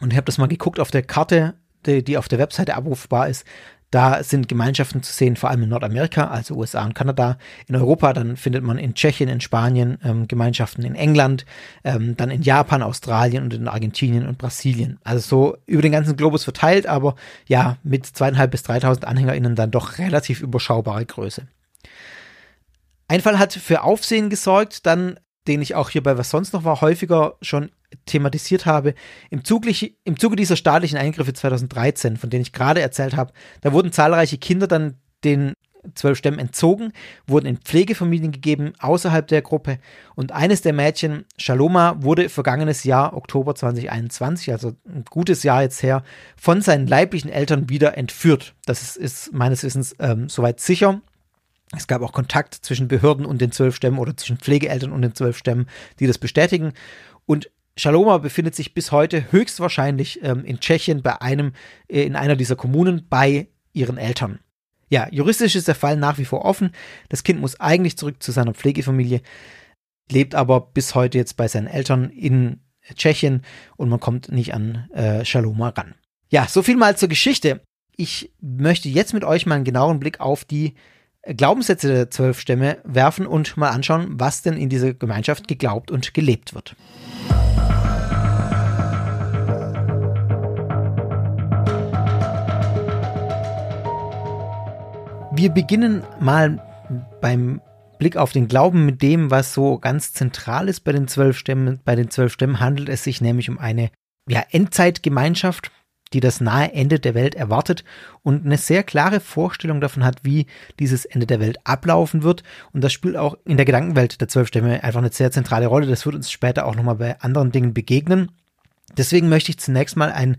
Und ich habe das mal geguckt auf der Karte, die, die auf der Webseite abrufbar ist. Da sind Gemeinschaften zu sehen, vor allem in Nordamerika, also USA und Kanada. In Europa, dann findet man in Tschechien, in Spanien ähm, Gemeinschaften in England, ähm, dann in Japan, Australien und in Argentinien und Brasilien. Also so über den ganzen Globus verteilt, aber ja, mit zweieinhalb bis dreitausend AnhängerInnen dann doch relativ überschaubare Größe. Ein Fall hat für Aufsehen gesorgt, dann, den ich auch hier bei Was sonst noch war, häufiger schon thematisiert habe. Im, Zuglich, Im Zuge dieser staatlichen Eingriffe 2013, von denen ich gerade erzählt habe, da wurden zahlreiche Kinder dann den zwölf Stämmen entzogen, wurden in Pflegefamilien gegeben außerhalb der Gruppe und eines der Mädchen, Shaloma, wurde vergangenes Jahr, Oktober 2021, also ein gutes Jahr jetzt her, von seinen leiblichen Eltern wieder entführt. Das ist, ist meines Wissens ähm, soweit sicher. Es gab auch Kontakt zwischen Behörden und den zwölf Stämmen oder zwischen Pflegeeltern und den zwölf Stämmen, die das bestätigen. Und Shaloma befindet sich bis heute höchstwahrscheinlich ähm, in Tschechien bei einem, äh, in einer dieser Kommunen bei ihren Eltern. Ja, juristisch ist der Fall nach wie vor offen. Das Kind muss eigentlich zurück zu seiner Pflegefamilie, lebt aber bis heute jetzt bei seinen Eltern in Tschechien und man kommt nicht an äh, Shaloma ran. Ja, so viel mal zur Geschichte. Ich möchte jetzt mit euch mal einen genaueren Blick auf die Glaubenssätze der zwölf Stämme werfen und mal anschauen, was denn in dieser Gemeinschaft geglaubt und gelebt wird. Wir beginnen mal beim Blick auf den Glauben mit dem, was so ganz zentral ist bei den zwölf Stämmen. Bei den zwölf Stämmen handelt es sich nämlich um eine ja, Endzeitgemeinschaft, die das nahe Ende der Welt erwartet und eine sehr klare Vorstellung davon hat, wie dieses Ende der Welt ablaufen wird. Und das spielt auch in der Gedankenwelt der zwölf Stämme einfach eine sehr zentrale Rolle. Das wird uns später auch nochmal bei anderen Dingen begegnen. Deswegen möchte ich zunächst mal einen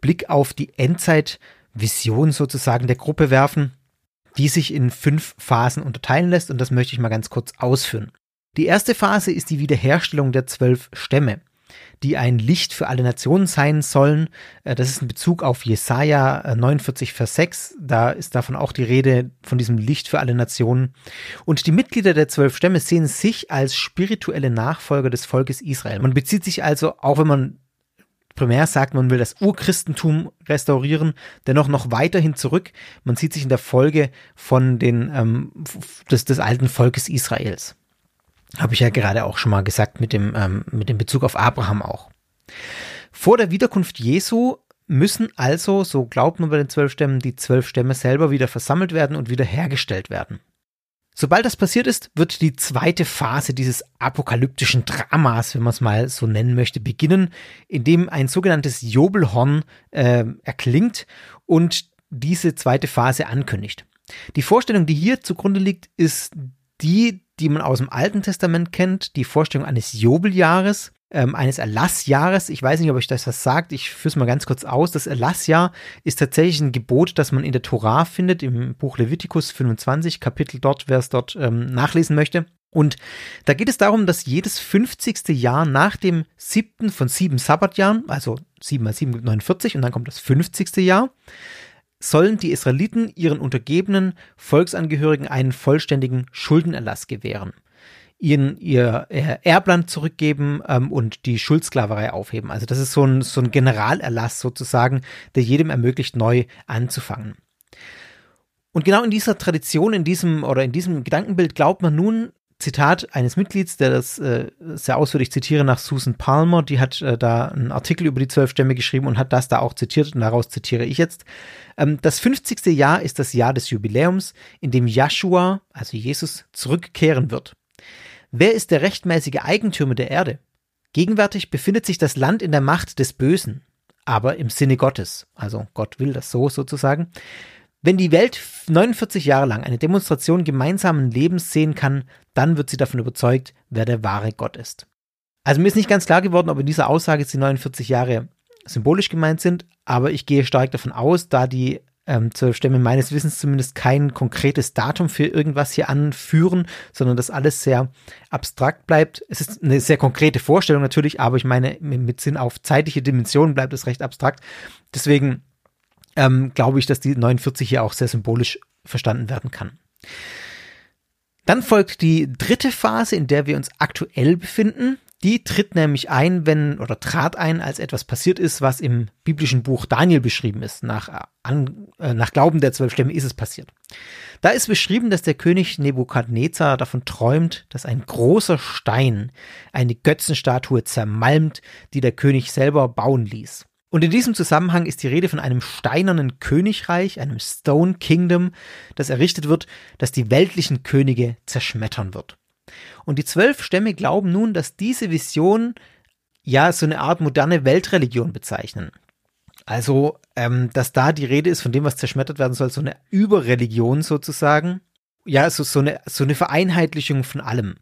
Blick auf die Endzeitvision sozusagen der Gruppe werfen, die sich in fünf Phasen unterteilen lässt und das möchte ich mal ganz kurz ausführen. Die erste Phase ist die Wiederherstellung der zwölf Stämme die ein Licht für alle Nationen sein sollen. Äh, das ist ein Bezug auf Jesaja 49, äh, Vers 6. Da ist davon auch die Rede von diesem Licht für alle Nationen. Und die Mitglieder der zwölf Stämme sehen sich als spirituelle Nachfolger des Volkes Israel. Man bezieht sich also, auch wenn man primär sagt, man will das Urchristentum restaurieren, dennoch noch weiterhin zurück. Man sieht sich in der Folge von den ähm, des, des alten Volkes Israels. Habe ich ja gerade auch schon mal gesagt mit dem, ähm, mit dem Bezug auf Abraham auch. Vor der Wiederkunft Jesu müssen also, so glaubt man bei den zwölf Stämmen, die zwölf Stämme selber wieder versammelt werden und wieder hergestellt werden. Sobald das passiert ist, wird die zweite Phase dieses apokalyptischen Dramas, wenn man es mal so nennen möchte, beginnen, indem ein sogenanntes Jobelhorn äh, erklingt und diese zweite Phase ankündigt. Die Vorstellung, die hier zugrunde liegt, ist die die man aus dem Alten Testament kennt, die Vorstellung eines Jobeljahres, ähm, eines Erlassjahres. Ich weiß nicht, ob euch das was sagt. Ich führe es mal ganz kurz aus. Das Erlassjahr ist tatsächlich ein Gebot, das man in der Torah findet, im Buch Levitikus 25, Kapitel dort, wer es dort ähm, nachlesen möchte. Und da geht es darum, dass jedes 50. Jahr nach dem siebten von sieben Sabbatjahren, also 7 mal 7 gibt 49 und dann kommt das 50. Jahr, sollen die Israeliten ihren untergebenen Volksangehörigen einen vollständigen Schuldenerlass gewähren, ihnen ihr Erbland zurückgeben ähm, und die Schuldsklaverei aufheben. Also das ist so ein, so ein Generalerlass sozusagen, der jedem ermöglicht, neu anzufangen. Und genau in dieser Tradition, in diesem oder in diesem Gedankenbild glaubt man nun, Zitat eines Mitglieds, der das äh, sehr ausführlich zitiere, nach Susan Palmer, die hat äh, da einen Artikel über die zwölf Stämme geschrieben und hat das da auch zitiert und daraus zitiere ich jetzt. Ähm, das 50. Jahr ist das Jahr des Jubiläums, in dem Joshua, also Jesus, zurückkehren wird. Wer ist der rechtmäßige Eigentümer der Erde? Gegenwärtig befindet sich das Land in der Macht des Bösen, aber im Sinne Gottes, also Gott will das so sozusagen. Wenn die Welt 49 Jahre lang eine Demonstration gemeinsamen Lebens sehen kann, dann wird sie davon überzeugt, wer der wahre Gott ist. Also mir ist nicht ganz klar geworden, ob in dieser Aussage die 49 Jahre symbolisch gemeint sind, aber ich gehe stark davon aus, da die ähm, zwölf Stämme meines Wissens zumindest kein konkretes Datum für irgendwas hier anführen, sondern dass alles sehr abstrakt bleibt. Es ist eine sehr konkrete Vorstellung natürlich, aber ich meine, mit Sinn auf zeitliche Dimensionen bleibt es recht abstrakt. Deswegen ähm, glaube ich, dass die 49 hier auch sehr symbolisch verstanden werden kann. Dann folgt die dritte Phase, in der wir uns aktuell befinden. Die tritt nämlich ein, wenn oder trat ein, als etwas passiert ist, was im biblischen Buch Daniel beschrieben ist. Nach, an, äh, nach Glauben der zwölf Stämme ist es passiert. Da ist beschrieben, dass der König Nebukadnezar davon träumt, dass ein großer Stein eine Götzenstatue zermalmt, die der König selber bauen ließ. Und in diesem Zusammenhang ist die Rede von einem steinernen Königreich, einem Stone Kingdom, das errichtet wird, das die weltlichen Könige zerschmettern wird. Und die zwölf Stämme glauben nun, dass diese Vision ja so eine Art moderne Weltreligion bezeichnen. Also, ähm, dass da die Rede ist von dem, was zerschmettert werden soll, so eine Überreligion sozusagen. Ja, so, so, eine, so eine Vereinheitlichung von allem.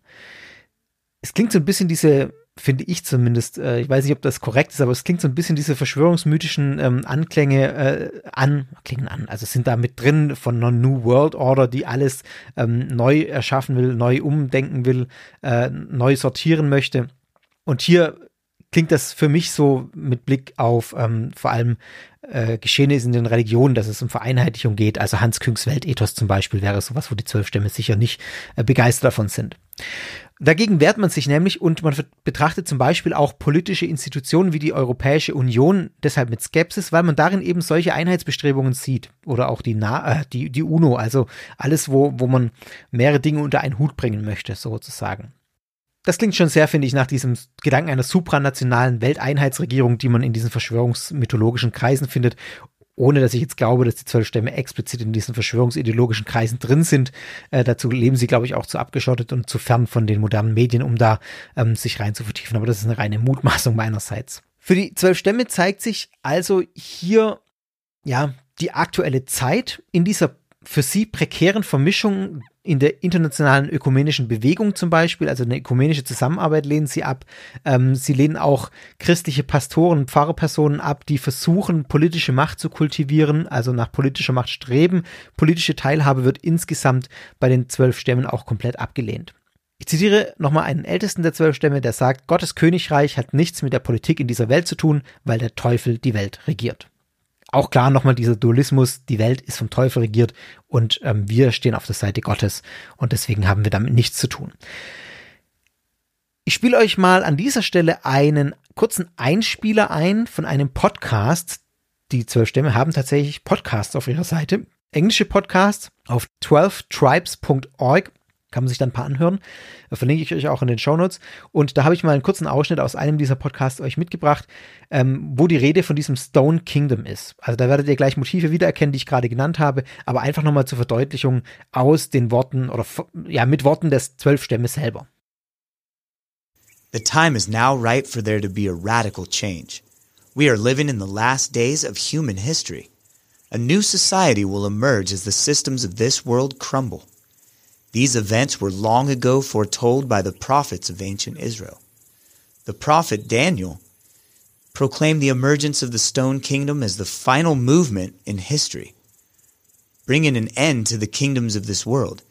Es klingt so ein bisschen diese finde ich zumindest, äh, ich weiß nicht, ob das korrekt ist, aber es klingt so ein bisschen diese verschwörungsmythischen ähm, Anklänge äh, an, klingen an, also sind da mit drin von einer New World Order, die alles ähm, neu erschaffen will, neu umdenken will, äh, neu sortieren möchte. Und hier klingt das für mich so mit Blick auf ähm, vor allem äh, Geschehnisse in den Religionen, dass es um Vereinheitlichung geht. Also Hans Küngs Weltethos zum Beispiel wäre sowas, wo die zwölf Stämme sicher nicht äh, begeistert davon sind. Dagegen wehrt man sich nämlich und man betrachtet zum Beispiel auch politische Institutionen wie die Europäische Union deshalb mit Skepsis, weil man darin eben solche Einheitsbestrebungen sieht. Oder auch die, Na äh, die, die UNO, also alles, wo, wo man mehrere Dinge unter einen Hut bringen möchte, sozusagen. Das klingt schon sehr, finde ich, nach diesem Gedanken einer supranationalen Welteinheitsregierung, die man in diesen verschwörungsmythologischen Kreisen findet ohne dass ich jetzt glaube, dass die zwölf Stämme explizit in diesen verschwörungsideologischen Kreisen drin sind. Äh, dazu leben sie, glaube ich, auch zu abgeschottet und zu fern von den modernen Medien, um da ähm, sich rein zu vertiefen. Aber das ist eine reine Mutmaßung meinerseits. Für die zwölf Stämme zeigt sich also hier, ja, die aktuelle Zeit in dieser für sie prekären Vermischung in der internationalen ökumenischen Bewegung zum Beispiel, also eine ökumenische Zusammenarbeit lehnen sie ab. Ähm, sie lehnen auch christliche Pastoren, Pfarrerpersonen ab, die versuchen, politische Macht zu kultivieren, also nach politischer Macht streben. Politische Teilhabe wird insgesamt bei den zwölf Stämmen auch komplett abgelehnt. Ich zitiere nochmal einen Ältesten der zwölf Stämme, der sagt, Gottes Königreich hat nichts mit der Politik in dieser Welt zu tun, weil der Teufel die Welt regiert auch klar nochmal dieser Dualismus, die Welt ist vom Teufel regiert und ähm, wir stehen auf der Seite Gottes und deswegen haben wir damit nichts zu tun. Ich spiele euch mal an dieser Stelle einen kurzen Einspieler ein von einem Podcast. Die zwölf Stämme haben tatsächlich Podcasts auf ihrer Seite. Englische Podcasts auf 12tribes.org kann man sich dann ein paar anhören. Da verlinke ich euch auch in den Show Notes. Und da habe ich mal einen kurzen Ausschnitt aus einem dieser Podcasts euch mitgebracht, ähm, wo die Rede von diesem Stone Kingdom ist. Also da werdet ihr gleich Motive wiedererkennen, die ich gerade genannt habe, aber einfach nochmal zur Verdeutlichung aus den Worten oder ja, mit Worten des zwölf Stämme selber. The time is now right for there to be a radical change. We are living in the last days of human history. A new society will emerge as the systems of this world crumble. These events were long ago foretold by the prophets of ancient Israel. The prophet Daniel proclaimed the emergence of the stone kingdom as the final movement in history, bringing an end to the kingdoms of this world.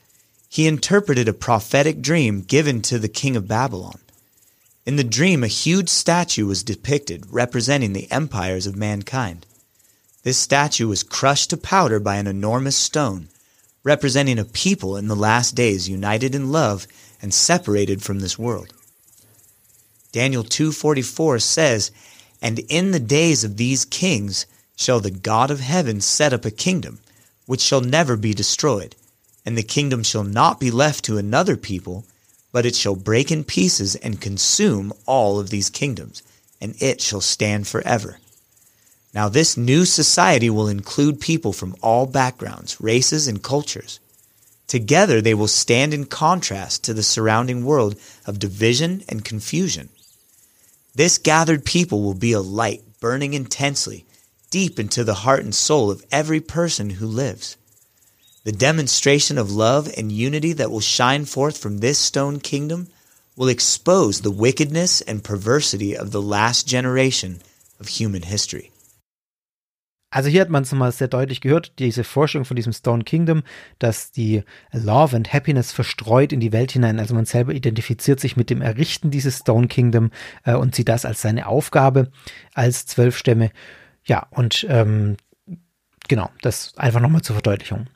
he interpreted a prophetic dream given to the king of Babylon. In the dream, a huge statue was depicted representing the empires of mankind. This statue was crushed to powder by an enormous stone, representing a people in the last days united in love and separated from this world. Daniel 2:44 says, "And in the days of these kings shall the God of heaven set up a kingdom which shall never be destroyed, and the kingdom shall not be left to another people, but it shall break in pieces and consume all of these kingdoms, and it shall stand forever." Now, this new society will include people from all backgrounds, races, and cultures. Together, they will stand in contrast to the surrounding world of division and confusion. This gathered people will be a light burning intensely deep into the heart and soul of every person who lives. The demonstration of love and unity that will shine forth from this stone kingdom will expose the wickedness and perversity of the last generation of human history. Also hier hat man es nochmal sehr deutlich gehört, diese Forschung von diesem Stone Kingdom, dass die Love and Happiness verstreut in die Welt hinein. Also man selber identifiziert sich mit dem Errichten dieses Stone Kingdom äh, und sieht das als seine Aufgabe als zwölf Stämme. Ja, und ähm, genau, das einfach nochmal zur Verdeutlichung.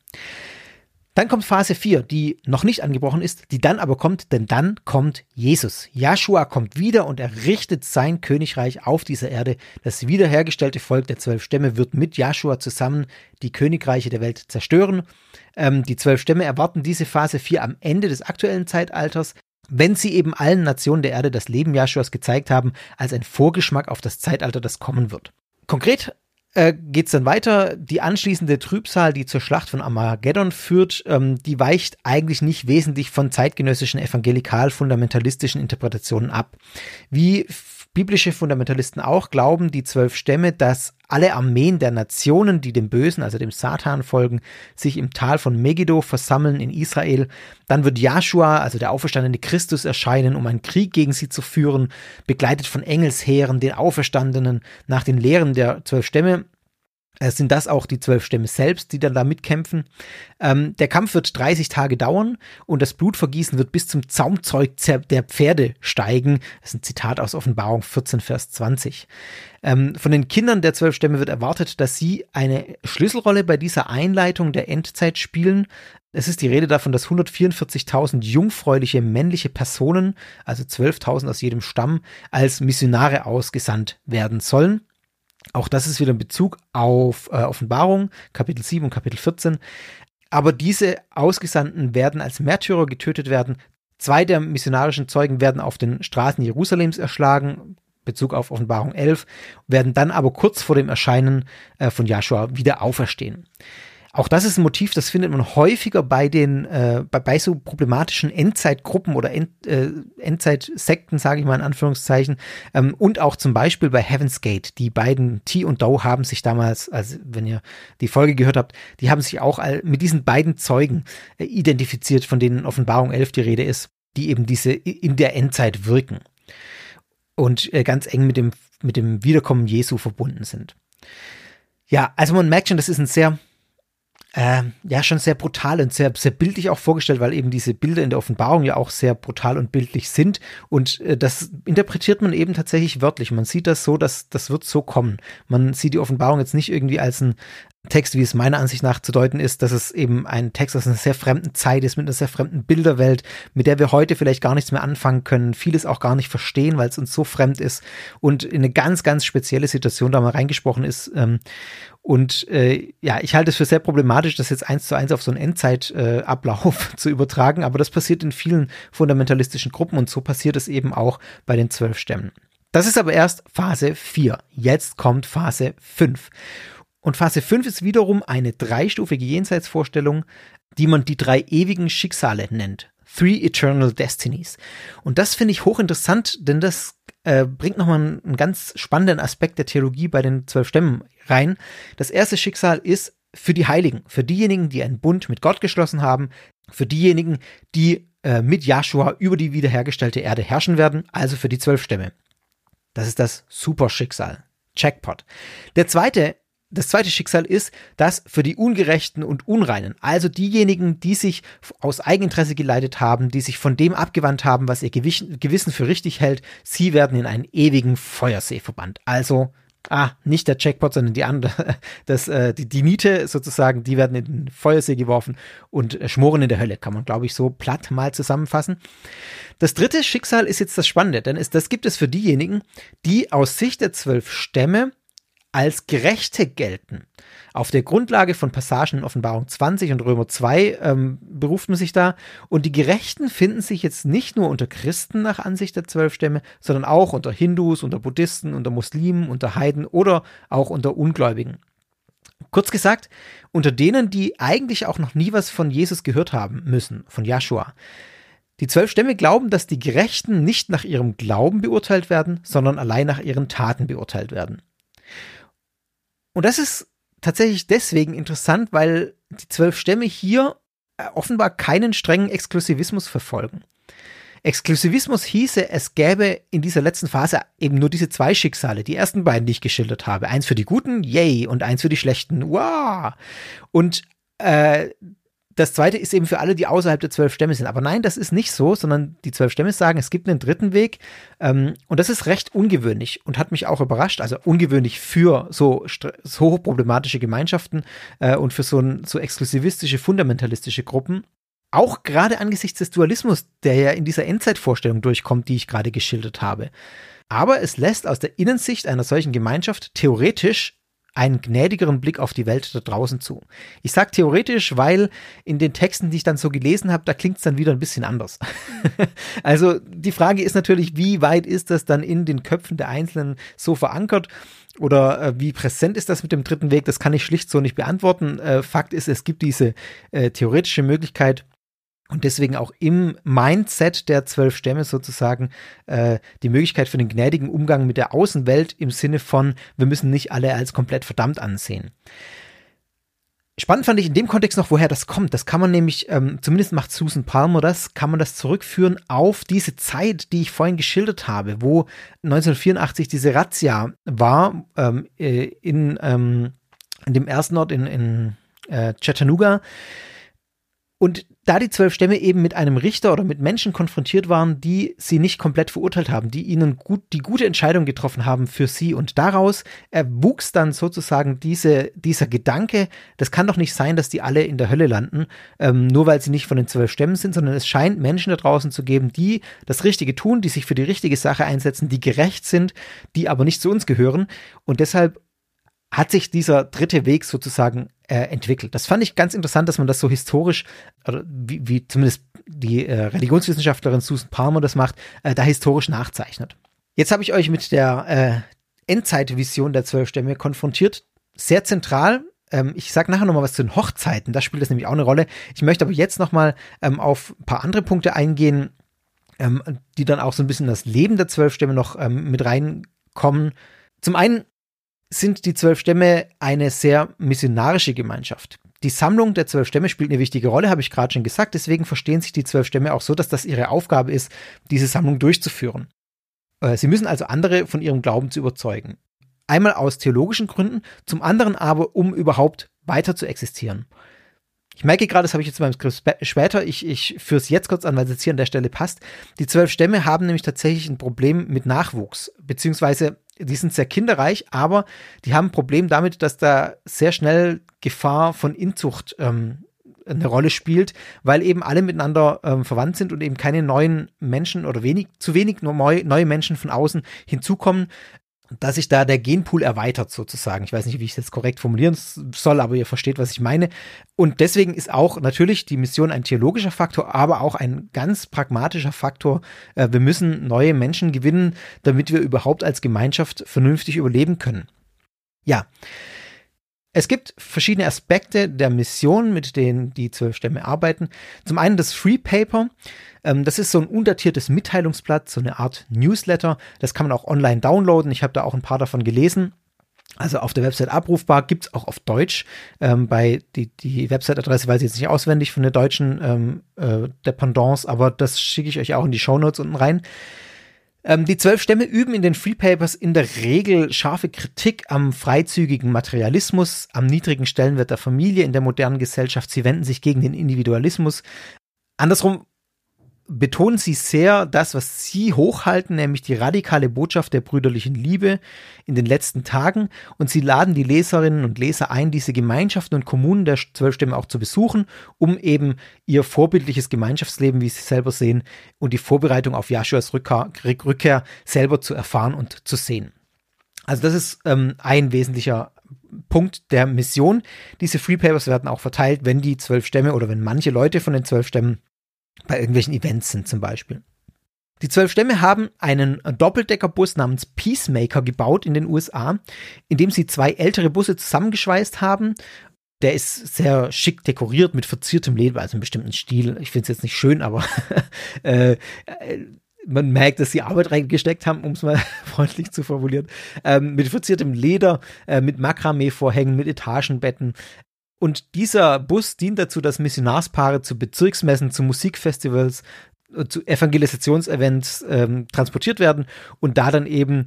Dann kommt Phase 4, die noch nicht angebrochen ist, die dann aber kommt, denn dann kommt Jesus. Joshua kommt wieder und er richtet sein Königreich auf dieser Erde. Das wiederhergestellte Volk der zwölf Stämme wird mit Joshua zusammen die Königreiche der Welt zerstören. Ähm, die zwölf Stämme erwarten diese Phase 4 am Ende des aktuellen Zeitalters wenn sie eben allen Nationen der Erde das Leben Joshuas gezeigt haben, als ein Vorgeschmack auf das Zeitalter, das kommen wird. Konkret äh, geht es dann weiter. Die anschließende Trübsal, die zur Schlacht von Armageddon führt, ähm, die weicht eigentlich nicht wesentlich von zeitgenössischen evangelikal-fundamentalistischen Interpretationen ab. Wie biblische Fundamentalisten auch glauben die zwölf Stämme, dass alle Armeen der Nationen, die dem Bösen, also dem Satan folgen, sich im Tal von Megiddo versammeln in Israel. Dann wird Joshua, also der auferstandene Christus, erscheinen, um einen Krieg gegen sie zu führen, begleitet von Engelsheeren, den Auferstandenen, nach den Lehren der zwölf Stämme sind das auch die zwölf Stämme selbst, die dann da mitkämpfen. Ähm, der Kampf wird 30 Tage dauern und das Blutvergießen wird bis zum Zaumzeug der Pferde steigen. Das ist ein Zitat aus Offenbarung 14, Vers 20. Ähm, von den Kindern der zwölf Stämme wird erwartet, dass sie eine Schlüsselrolle bei dieser Einleitung der Endzeit spielen. Es ist die Rede davon, dass 144.000 jungfräuliche männliche Personen, also 12.000 aus jedem Stamm, als Missionare ausgesandt werden sollen. Auch das ist wieder ein Bezug auf äh, Offenbarung, Kapitel 7 und Kapitel 14. Aber diese Ausgesandten werden als Märtyrer getötet werden. Zwei der missionarischen Zeugen werden auf den Straßen Jerusalems erschlagen, Bezug auf Offenbarung 11, werden dann aber kurz vor dem Erscheinen äh, von Joshua wieder auferstehen. Auch das ist ein Motiv, das findet man häufiger bei den äh, bei, bei so problematischen Endzeitgruppen oder End, äh, Endzeitsekten, sage ich mal in Anführungszeichen, ähm, und auch zum Beispiel bei Heaven's Gate. Die beiden T und Doe haben sich damals, also wenn ihr die Folge gehört habt, die haben sich auch mit diesen beiden Zeugen äh, identifiziert, von denen Offenbarung 11 die Rede ist, die eben diese in der Endzeit wirken und äh, ganz eng mit dem mit dem Wiederkommen Jesu verbunden sind. Ja, also man merkt schon, das ist ein sehr äh, ja schon sehr brutal und sehr, sehr bildlich auch vorgestellt, weil eben diese Bilder in der Offenbarung ja auch sehr brutal und bildlich sind. Und äh, das interpretiert man eben tatsächlich wörtlich. Man sieht das so, dass das wird so kommen. Man sieht die Offenbarung jetzt nicht irgendwie als ein Text, wie es meiner Ansicht nach zu deuten ist, dass es eben ein Text aus einer sehr fremden Zeit ist, mit einer sehr fremden Bilderwelt, mit der wir heute vielleicht gar nichts mehr anfangen können, vieles auch gar nicht verstehen, weil es uns so fremd ist und in eine ganz, ganz spezielle Situation da mal reingesprochen ist. Ähm, und äh, ja, ich halte es für sehr problematisch, das jetzt eins zu eins auf so einen Endzeitablauf äh, [laughs] zu übertragen, aber das passiert in vielen fundamentalistischen Gruppen und so passiert es eben auch bei den zwölf Stämmen. Das ist aber erst Phase 4. Jetzt kommt Phase 5. Und Phase 5 ist wiederum eine dreistufige Jenseitsvorstellung, die man die drei ewigen Schicksale nennt. Three Eternal Destinies. Und das finde ich hochinteressant, denn das äh, bringt nochmal einen, ganz spannenden Aspekt der Theologie bei den zwölf Stämmen rein. Das erste Schicksal ist für die Heiligen, für diejenigen, die einen Bund mit Gott geschlossen haben, für diejenigen, die äh, mit Joshua über die wiederhergestellte Erde herrschen werden, also für die zwölf Stämme. Das ist das Superschicksal. Checkpot. Der zweite das zweite Schicksal ist, dass für die Ungerechten und Unreinen, also diejenigen, die sich aus Eigeninteresse geleitet haben, die sich von dem abgewandt haben, was ihr Gewissen für richtig hält, sie werden in einen ewigen Feuersee verbannt. Also ah, nicht der Jackpot, sondern die andere, [laughs] das, äh, die, die Niete sozusagen, die werden in den Feuersee geworfen und äh, schmoren in der Hölle, kann man, glaube ich, so platt mal zusammenfassen. Das dritte Schicksal ist jetzt das Spannende, denn es, das gibt es für diejenigen, die aus Sicht der zwölf Stämme als Gerechte gelten. Auf der Grundlage von Passagen in Offenbarung 20 und Römer 2 ähm, beruft man sich da. Und die Gerechten finden sich jetzt nicht nur unter Christen nach Ansicht der zwölf Stämme, sondern auch unter Hindus, unter Buddhisten, unter Muslimen, unter Heiden oder auch unter Ungläubigen. Kurz gesagt, unter denen, die eigentlich auch noch nie was von Jesus gehört haben müssen, von Joshua. Die zwölf Stämme glauben, dass die Gerechten nicht nach ihrem Glauben beurteilt werden, sondern allein nach ihren Taten beurteilt werden. Und das ist tatsächlich deswegen interessant, weil die zwölf Stämme hier äh, offenbar keinen strengen Exklusivismus verfolgen. Exklusivismus hieße, es gäbe in dieser letzten Phase eben nur diese zwei Schicksale, die ersten beiden, die ich geschildert habe. Eins für die Guten, yay, und eins für die Schlechten, wow. Und äh, das zweite ist eben für alle, die außerhalb der zwölf Stämme sind. Aber nein, das ist nicht so, sondern die zwölf Stämme sagen, es gibt einen dritten Weg. Ähm, und das ist recht ungewöhnlich und hat mich auch überrascht. Also ungewöhnlich für so, so hochproblematische Gemeinschaften äh, und für so, so exklusivistische, fundamentalistische Gruppen. Auch gerade angesichts des Dualismus, der ja in dieser Endzeitvorstellung durchkommt, die ich gerade geschildert habe. Aber es lässt aus der Innensicht einer solchen Gemeinschaft theoretisch einen gnädigeren Blick auf die Welt da draußen zu. Ich sage theoretisch, weil in den Texten, die ich dann so gelesen habe, da klingt es dann wieder ein bisschen anders. [laughs] also die Frage ist natürlich, wie weit ist das dann in den Köpfen der Einzelnen so verankert? Oder äh, wie präsent ist das mit dem dritten Weg? Das kann ich schlicht so nicht beantworten. Äh, Fakt ist, es gibt diese äh, theoretische Möglichkeit, und deswegen auch im Mindset der zwölf Stämme sozusagen äh, die Möglichkeit für den gnädigen Umgang mit der Außenwelt im Sinne von, wir müssen nicht alle als komplett verdammt ansehen. Spannend fand ich in dem Kontext noch, woher das kommt. Das kann man nämlich, ähm, zumindest macht Susan Palmer das, kann man das zurückführen auf diese Zeit, die ich vorhin geschildert habe, wo 1984 diese Razzia war ähm, äh, in, ähm, in dem ersten Ort in, in äh, Chattanooga. Und da die zwölf Stämme eben mit einem Richter oder mit Menschen konfrontiert waren, die sie nicht komplett verurteilt haben, die ihnen gut, die gute Entscheidung getroffen haben für sie. Und daraus erwuchs dann sozusagen diese, dieser Gedanke, das kann doch nicht sein, dass die alle in der Hölle landen, ähm, nur weil sie nicht von den zwölf Stämmen sind, sondern es scheint Menschen da draußen zu geben, die das Richtige tun, die sich für die richtige Sache einsetzen, die gerecht sind, die aber nicht zu uns gehören. Und deshalb hat sich dieser dritte Weg sozusagen äh, entwickelt. Das fand ich ganz interessant, dass man das so historisch, oder wie, wie zumindest die äh, Religionswissenschaftlerin Susan Palmer das macht, äh, da historisch nachzeichnet. Jetzt habe ich euch mit der äh, Endzeitvision der zwölf Stämme konfrontiert. Sehr zentral. Ähm, ich sage nachher nochmal was zu den Hochzeiten, da spielt das nämlich auch eine Rolle. Ich möchte aber jetzt nochmal ähm, auf ein paar andere Punkte eingehen, ähm, die dann auch so ein bisschen das Leben der zwölf Stämme noch ähm, mit reinkommen. Zum einen sind die zwölf Stämme eine sehr missionarische Gemeinschaft. Die Sammlung der zwölf Stämme spielt eine wichtige Rolle, habe ich gerade schon gesagt. Deswegen verstehen sich die zwölf Stämme auch so, dass das ihre Aufgabe ist, diese Sammlung durchzuführen. Äh, sie müssen also andere von ihrem Glauben zu überzeugen. Einmal aus theologischen Gründen, zum anderen aber, um überhaupt weiter zu existieren. Ich merke gerade, das habe ich jetzt beim Skript später, ich, ich führe es jetzt kurz an, weil es jetzt hier an der Stelle passt. Die zwölf Stämme haben nämlich tatsächlich ein Problem mit Nachwuchs, beziehungsweise die sind sehr kinderreich, aber die haben ein Problem damit, dass da sehr schnell Gefahr von Inzucht ähm, eine Rolle spielt, weil eben alle miteinander ähm, verwandt sind und eben keine neuen Menschen oder wenig, zu wenig neue Menschen von außen hinzukommen, dass sich da der Genpool erweitert sozusagen. Ich weiß nicht, wie ich jetzt korrekt formulieren soll, aber ihr versteht, was ich meine. Und deswegen ist auch natürlich die Mission ein theologischer Faktor, aber auch ein ganz pragmatischer Faktor. Äh, wir müssen neue Menschen gewinnen, damit wir überhaupt als Gemeinschaft vernünftig überleben können. Ja. Es gibt verschiedene Aspekte der Mission, mit denen die zwölf Stämme arbeiten. Zum einen das Free Paper. Ähm, das ist so ein undatiertes Mitteilungsblatt, so eine Art Newsletter. Das kann man auch online downloaden. Ich habe da auch ein paar davon gelesen. Also auf der Website abrufbar, gibt es auch auf Deutsch. Ähm, bei die, die Website-Adresse weiß ich jetzt nicht auswendig von der deutschen ähm, äh, Dependance, aber das schicke ich euch auch in die Shownotes unten rein. Ähm, die zwölf Stämme üben in den Free Papers in der Regel scharfe Kritik am freizügigen Materialismus, am niedrigen Stellenwert der Familie in der modernen Gesellschaft. Sie wenden sich gegen den Individualismus. Andersrum betonen sie sehr das, was sie hochhalten, nämlich die radikale Botschaft der brüderlichen Liebe in den letzten Tagen. Und sie laden die Leserinnen und Leser ein, diese Gemeinschaften und Kommunen der zwölf Stämme auch zu besuchen, um eben ihr vorbildliches Gemeinschaftsleben, wie sie selber sehen, und die Vorbereitung auf Joshuas Rückkehr, Rückkehr selber zu erfahren und zu sehen. Also das ist ähm, ein wesentlicher Punkt der Mission. Diese Free Papers werden auch verteilt, wenn die zwölf Stämme oder wenn manche Leute von den zwölf Stämmen bei irgendwelchen Events sind zum Beispiel. Die zwölf Stämme haben einen Doppeldeckerbus namens Peacemaker gebaut in den USA, in dem sie zwei ältere Busse zusammengeschweißt haben. Der ist sehr schick dekoriert mit verziertem Leder, also einem bestimmten Stil. Ich finde es jetzt nicht schön, aber [laughs] äh, man merkt, dass sie Arbeit reingesteckt haben, um es mal [laughs] freundlich zu formulieren. Ähm, mit verziertem Leder, äh, mit Makramee-Vorhängen, mit Etagenbetten. Und dieser Bus dient dazu, dass Missionarspaare zu Bezirksmessen, zu Musikfestivals, äh, zu Evangelisationsevents ähm, transportiert werden und da dann eben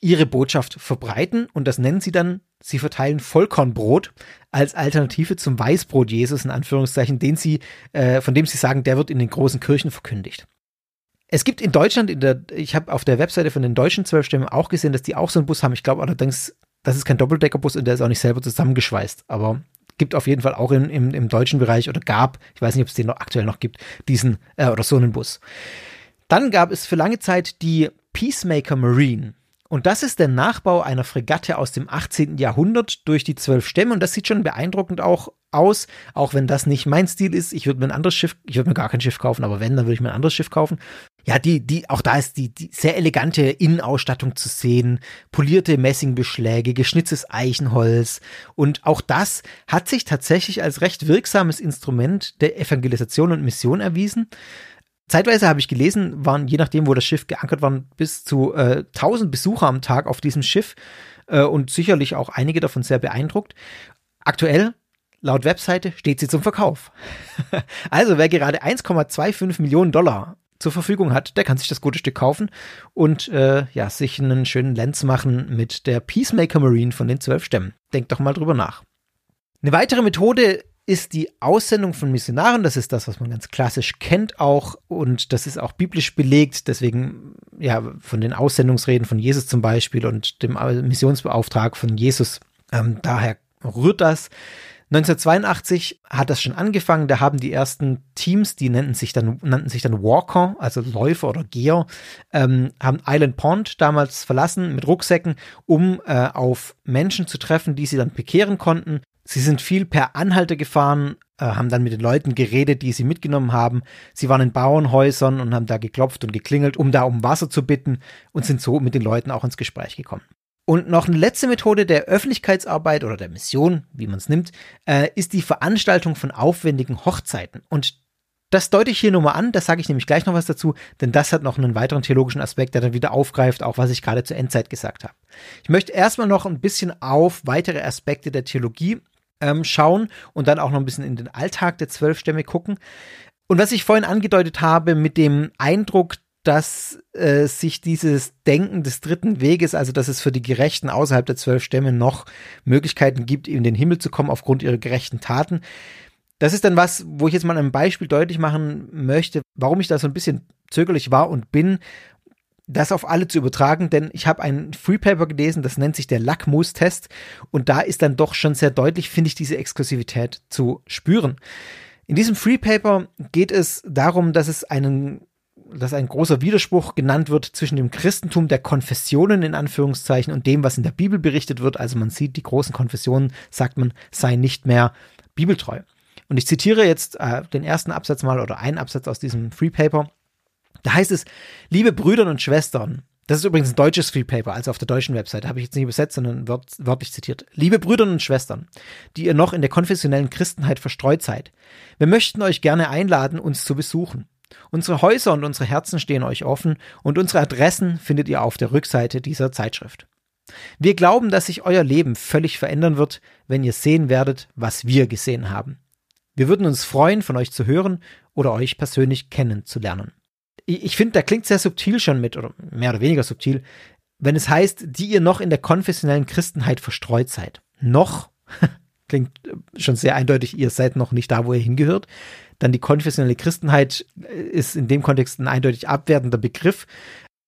ihre Botschaft verbreiten. Und das nennen sie dann, sie verteilen Vollkornbrot als Alternative zum Weißbrot Jesus, in Anführungszeichen, den sie, äh, von dem sie sagen, der wird in den großen Kirchen verkündigt. Es gibt in Deutschland, in der, ich habe auf der Webseite von den deutschen Zwölfstämmen auch gesehen, dass die auch so einen Bus haben. Ich glaube allerdings, das ist kein Doppeldeckerbus und der ist auch nicht selber zusammengeschweißt. Aber gibt auf jeden Fall auch in, im, im deutschen Bereich oder gab, ich weiß nicht, ob es den noch aktuell noch gibt, diesen äh, oder so einen Bus. Dann gab es für lange Zeit die Peacemaker Marine. Und das ist der Nachbau einer Fregatte aus dem 18. Jahrhundert durch die zwölf Stämme. Und das sieht schon beeindruckend auch aus, auch wenn das nicht mein Stil ist. Ich würde mir ein anderes Schiff, ich würde mir gar kein Schiff kaufen, aber wenn, dann würde ich mir ein anderes Schiff kaufen. Ja, die, die, auch da ist die, die sehr elegante Innenausstattung zu sehen, polierte Messingbeschläge, geschnitztes Eichenholz. Und auch das hat sich tatsächlich als recht wirksames Instrument der Evangelisation und Mission erwiesen. Zeitweise habe ich gelesen, waren je nachdem, wo das Schiff geankert war, bis zu äh, 1000 Besucher am Tag auf diesem Schiff äh, und sicherlich auch einige davon sehr beeindruckt. Aktuell, laut Webseite, steht sie zum Verkauf. [laughs] also wer gerade 1,25 Millionen Dollar zur Verfügung hat, der kann sich das gute Stück kaufen und äh, ja, sich einen schönen Lens machen mit der Peacemaker Marine von den zwölf Stämmen. Denkt doch mal drüber nach. Eine weitere Methode ist die Aussendung von Missionaren. Das ist das, was man ganz klassisch kennt auch. Und das ist auch biblisch belegt. Deswegen, ja, von den Aussendungsreden von Jesus zum Beispiel und dem Missionsbeauftrag von Jesus. Ähm, daher rührt das. 1982 hat das schon angefangen. Da haben die ersten Teams, die nannten sich dann, nannten sich dann Walker, also Läufer oder Geher, ähm, haben Island Pond damals verlassen mit Rucksäcken, um äh, auf Menschen zu treffen, die sie dann bekehren konnten. Sie sind viel per Anhalter gefahren, äh, haben dann mit den Leuten geredet, die sie mitgenommen haben. Sie waren in Bauernhäusern und haben da geklopft und geklingelt, um da um Wasser zu bitten und sind so mit den Leuten auch ins Gespräch gekommen. Und noch eine letzte Methode der Öffentlichkeitsarbeit oder der Mission, wie man es nimmt, äh, ist die Veranstaltung von aufwendigen Hochzeiten. Und das deute ich hier nur mal an, das sage ich nämlich gleich noch was dazu, denn das hat noch einen weiteren theologischen Aspekt, der dann wieder aufgreift, auch was ich gerade zur Endzeit gesagt habe. Ich möchte erstmal noch ein bisschen auf weitere Aspekte der Theologie ähm, schauen und dann auch noch ein bisschen in den Alltag der zwölf Stämme gucken. Und was ich vorhin angedeutet habe mit dem Eindruck, dass äh, sich dieses Denken des dritten Weges, also dass es für die Gerechten außerhalb der zwölf Stämme noch Möglichkeiten gibt, in den Himmel zu kommen aufgrund ihrer gerechten Taten. Das ist dann was, wo ich jetzt mal ein Beispiel deutlich machen möchte, warum ich da so ein bisschen zögerlich war und bin das auf alle zu übertragen, denn ich habe ein Freepaper gelesen, das nennt sich der Lackmus-Test und da ist dann doch schon sehr deutlich, finde ich, diese Exklusivität zu spüren. In diesem Freepaper geht es darum, dass es einen dass ein großer Widerspruch genannt wird zwischen dem Christentum der Konfessionen in Anführungszeichen und dem, was in der Bibel berichtet wird. Also man sieht, die großen Konfessionen, sagt man, seien nicht mehr bibeltreu. Und ich zitiere jetzt äh, den ersten Absatz mal oder einen Absatz aus diesem Freepaper. Da heißt es, liebe Brüder und Schwestern, das ist übrigens ein deutsches Free Paper, also auf der deutschen Webseite, habe ich jetzt nicht übersetzt, sondern wört, wörtlich zitiert. Liebe Brüder und Schwestern, die ihr noch in der konfessionellen Christenheit verstreut seid, wir möchten euch gerne einladen, uns zu besuchen. Unsere Häuser und unsere Herzen stehen euch offen und unsere Adressen findet ihr auf der Rückseite dieser Zeitschrift. Wir glauben, dass sich euer Leben völlig verändern wird, wenn ihr sehen werdet, was wir gesehen haben. Wir würden uns freuen, von euch zu hören oder euch persönlich kennenzulernen. ich, finde, da klingt sehr subtil schon mit, oder mehr oder weniger subtil, wenn es heißt, die ihr noch in der konfessionellen Christenheit verstreut seid. Noch [laughs] klingt schon sehr eindeutig, ihr seid noch nicht da, wo ihr hingehört. Dann die konfessionelle Christenheit ist in dem Kontext ein eindeutig abwertender Begriff.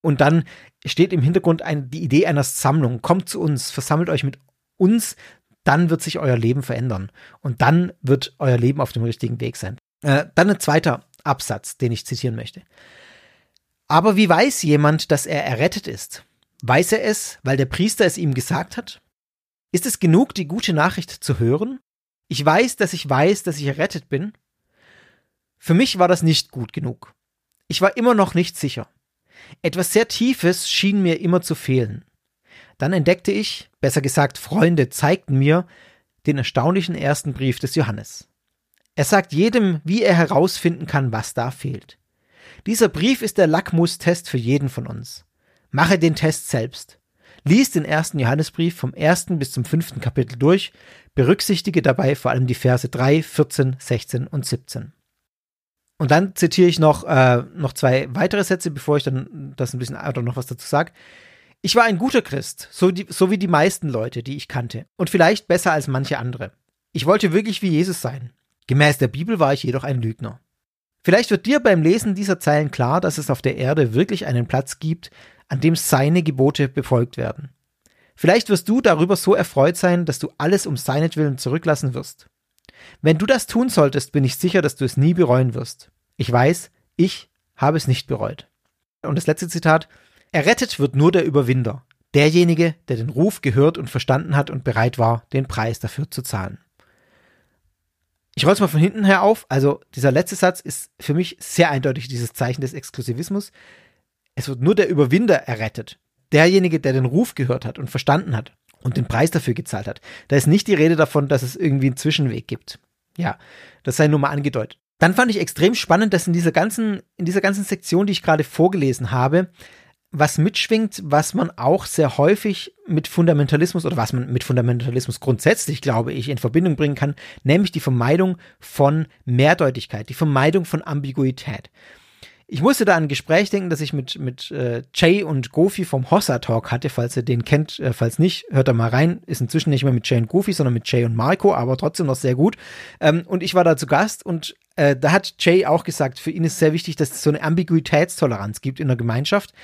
Und dann steht im Hintergrund ein, die Idee einer Sammlung. Kommt zu uns, versammelt euch mit uns, dann wird sich euer Leben verändern. Und dann wird euer Leben auf dem richtigen Weg sein. Äh, dann ein zweiter Absatz, den ich zitieren möchte. Aber wie weiß jemand, dass er errettet ist? Weiß er es, weil der Priester es ihm gesagt hat? Ist es genug, die gute Nachricht zu hören? Ich weiß, dass ich weiß, dass ich errettet bin. Für mich war das nicht gut genug. Ich war immer noch nicht sicher. Etwas sehr Tiefes schien mir immer zu fehlen. Dann entdeckte ich, besser gesagt Freunde zeigten mir, den erstaunlichen ersten Brief des Johannes. Er sagt jedem, wie er herausfinden kann, was da fehlt. Dieser Brief ist der Lackmustest für jeden von uns. Mache den Test selbst. Lies den ersten Johannesbrief vom ersten bis zum fünften Kapitel durch, berücksichtige dabei vor allem die Verse 3, 14, 16 und 17. Und dann zitiere ich noch, äh, noch zwei weitere Sätze, bevor ich dann das ein bisschen oder noch was dazu sage. Ich war ein guter Christ, so, die, so wie die meisten Leute, die ich kannte, und vielleicht besser als manche andere. Ich wollte wirklich wie Jesus sein. Gemäß der Bibel war ich jedoch ein Lügner. Vielleicht wird dir beim Lesen dieser Zeilen klar, dass es auf der Erde wirklich einen Platz gibt, an dem seine Gebote befolgt werden. Vielleicht wirst du darüber so erfreut sein, dass du alles um seinetwillen zurücklassen wirst. Wenn du das tun solltest, bin ich sicher, dass du es nie bereuen wirst. Ich weiß, ich habe es nicht bereut. Und das letzte Zitat. Errettet wird nur der Überwinder, derjenige, der den Ruf gehört und verstanden hat und bereit war, den Preis dafür zu zahlen. Ich roll's mal von hinten her auf. Also dieser letzte Satz ist für mich sehr eindeutig dieses Zeichen des Exklusivismus. Es wird nur der Überwinder errettet. Derjenige, der den Ruf gehört hat und verstanden hat und den Preis dafür gezahlt hat. Da ist nicht die Rede davon, dass es irgendwie einen Zwischenweg gibt. Ja, das sei nur mal angedeutet. Dann fand ich extrem spannend, dass in dieser ganzen, in dieser ganzen Sektion, die ich gerade vorgelesen habe, was mitschwingt, was man auch sehr häufig mit Fundamentalismus oder was man mit Fundamentalismus grundsätzlich, glaube ich, in Verbindung bringen kann, nämlich die Vermeidung von Mehrdeutigkeit, die Vermeidung von Ambiguität. Ich musste da an ein Gespräch denken, das ich mit, mit äh, Jay und Goofy vom Hossa Talk hatte, falls ihr den kennt, äh, falls nicht, hört da mal rein. Ist inzwischen nicht mehr mit Jay und Goofy, sondern mit Jay und Marco, aber trotzdem noch sehr gut. Ähm, und ich war da zu Gast und äh, da hat Jay auch gesagt, für ihn ist sehr wichtig, dass es so eine Ambiguitätstoleranz gibt in der Gemeinschaft.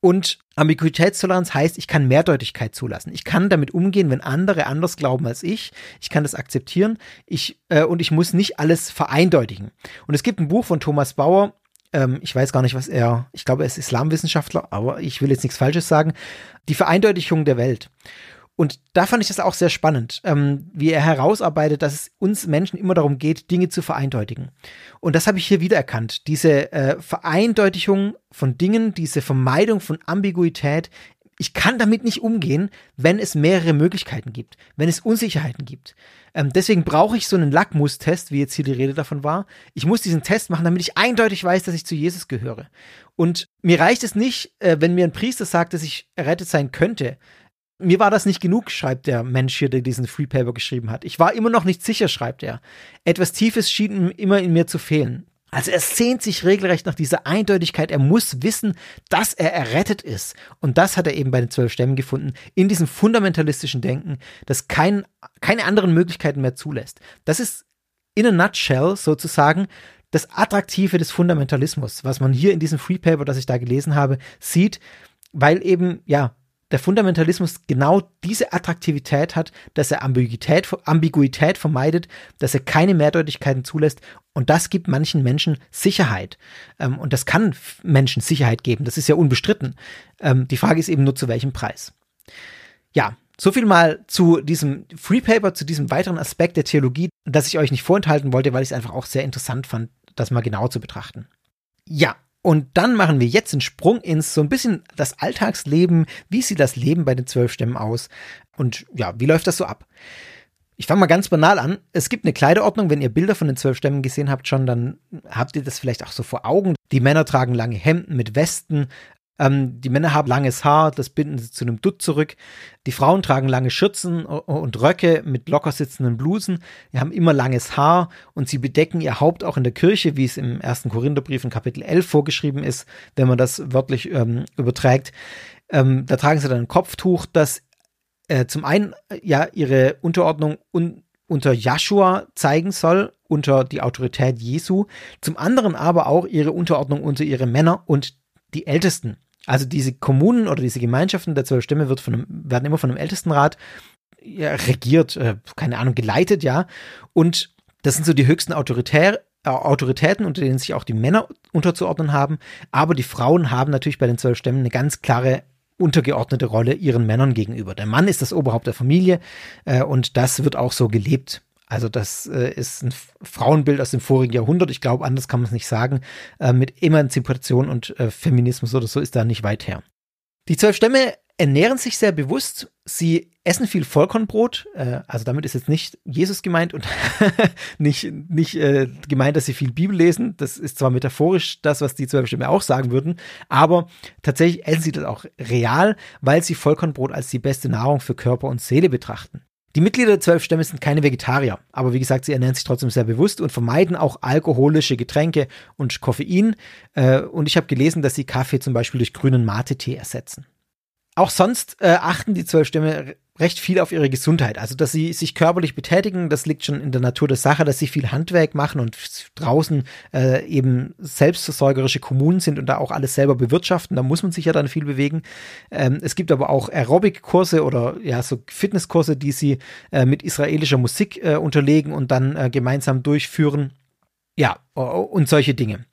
Und Ambiguitätstoleranz heißt, ich kann Mehrdeutigkeit zulassen. Ich kann damit umgehen, wenn andere anders glauben als ich. Ich kann das akzeptieren. Ich, äh, und ich muss nicht alles vereindeutigen. Und es gibt ein Buch von Thomas Bauer, ähm, ich weiß gar nicht, was er, ich glaube, er ist Islamwissenschaftler, aber ich will jetzt nichts Falsches sagen. Die Vereindeutigung der Welt. Und da fand ich das auch sehr spannend, ähm, wie er herausarbeitet, dass es uns Menschen immer darum geht, Dinge zu vereindeutigen. Und das habe ich hier wiedererkannt. Diese äh, Vereindeutigung von Dingen, diese Vermeidung von Ambiguität. Ich kann damit nicht umgehen, wenn es mehrere Möglichkeiten gibt, wenn es Unsicherheiten gibt. Ähm, deswegen brauche ich so einen Lackmustest, wie jetzt hier die Rede davon war. Ich muss diesen Test machen, damit ich eindeutig weiß, dass ich zu Jesus gehöre. Und mir reicht es nicht, äh, wenn mir ein Priester sagt, dass ich errettet sein könnte, mir war das nicht genug, schreibt der Mensch hier, der diesen Free Paper geschrieben hat. Ich war immer noch nicht sicher, schreibt er. Etwas Tiefes schien immer in mir zu fehlen. Also er sehnt sich regelrecht nach dieser Eindeutigkeit. Er muss wissen, dass er errettet ist. Und das hat er eben bei den zwölf Stämmen gefunden, in diesem fundamentalistischen Denken, das kein, keine anderen Möglichkeiten mehr zulässt. Das ist in a nutshell sozusagen das Attraktive des Fundamentalismus, was man hier in diesem Free Paper, das ich da gelesen habe, sieht, weil eben, ja, der Fundamentalismus genau diese Attraktivität hat, dass er Ambiguität, Ambiguität vermeidet, dass er keine Mehrdeutigkeiten zulässt und das gibt manchen Menschen Sicherheit. Ähm, und das kann Menschen Sicherheit geben, das ist ja unbestritten. Ähm, die Frage ist eben nur zu welchem Preis. Ja, so viel mal zu diesem Free Paper, zu diesem weiteren Aspekt der Theologie, das ich euch nicht vorenthalten wollte, weil ich es einfach auch sehr interessant fand, das mal genau zu betrachten. Ja, und dann machen wir jetzt einen Sprung ins so ein bisschen das Alltagsleben. Wie sieht das Leben bei den zwölf Stämmen aus? Und ja, wie läuft das so ab? Ich fange mal ganz banal an. Es gibt eine Kleiderordnung. Wenn ihr Bilder von den zwölf Stämmen gesehen habt schon, dann habt ihr das vielleicht auch so vor Augen. Die Männer tragen lange Hemden mit Westen. Ähm, die Männer haben langes Haar, das binden sie zu einem Dutt zurück. Die Frauen tragen lange Schürzen und Röcke mit locker sitzenden Blusen. Die haben immer langes Haar und sie bedecken ihr Haupt auch in der Kirche, wie es im ersten Korintherbrief in Kapitel 11 vorgeschrieben ist, wenn man das wörtlich ähm, überträgt. Ähm, da tragen sie dann ein Kopftuch, das äh, zum einen äh, ja ihre Unterordnung un unter Joshua zeigen soll, unter die Autorität Jesu, zum anderen aber auch ihre Unterordnung unter ihre Männer und die Ältesten. Also diese Kommunen oder diese Gemeinschaften der zwölf Stämme wird von einem, werden immer von einem Ältestenrat ja, regiert, äh, keine Ahnung, geleitet, ja. Und das sind so die höchsten Autoritär, äh, Autoritäten, unter denen sich auch die Männer unterzuordnen haben. Aber die Frauen haben natürlich bei den zwölf Stämmen eine ganz klare untergeordnete Rolle ihren Männern gegenüber. Der Mann ist das Oberhaupt der Familie äh, und das wird auch so gelebt. Also das äh, ist ein Frauenbild aus dem vorigen Jahrhundert. Ich glaube, anders kann man es nicht sagen. Äh, mit Emanzipation und äh, Feminismus oder so ist da nicht weit her. Die zwölf Stämme ernähren sich sehr bewusst. Sie essen viel Vollkornbrot. Äh, also damit ist jetzt nicht Jesus gemeint und [laughs] nicht, nicht äh, gemeint, dass sie viel Bibel lesen. Das ist zwar metaphorisch das, was die zwölf Stämme auch sagen würden, aber tatsächlich essen sie das auch real, weil sie Vollkornbrot als die beste Nahrung für Körper und Seele betrachten. Die Mitglieder der zwölf Stämme sind keine Vegetarier, aber wie gesagt, sie ernähren sich trotzdem sehr bewusst und vermeiden auch alkoholische Getränke und Koffein. Äh, und ich habe gelesen, dass sie Kaffee zum Beispiel durch grünen Mate-Tee ersetzen. Auch sonst äh, achten die zwölf Stämme recht viel auf ihre Gesundheit. Also, dass sie sich körperlich betätigen, das liegt schon in der Natur der Sache, dass sie viel Handwerk machen und draußen äh, eben selbstversorgerische Kommunen sind und da auch alles selber bewirtschaften. Da muss man sich ja dann viel bewegen. Ähm, es gibt aber auch Aerobic-Kurse oder ja, so Fitnesskurse, die sie äh, mit israelischer Musik äh, unterlegen und dann äh, gemeinsam durchführen. Ja, und solche Dinge.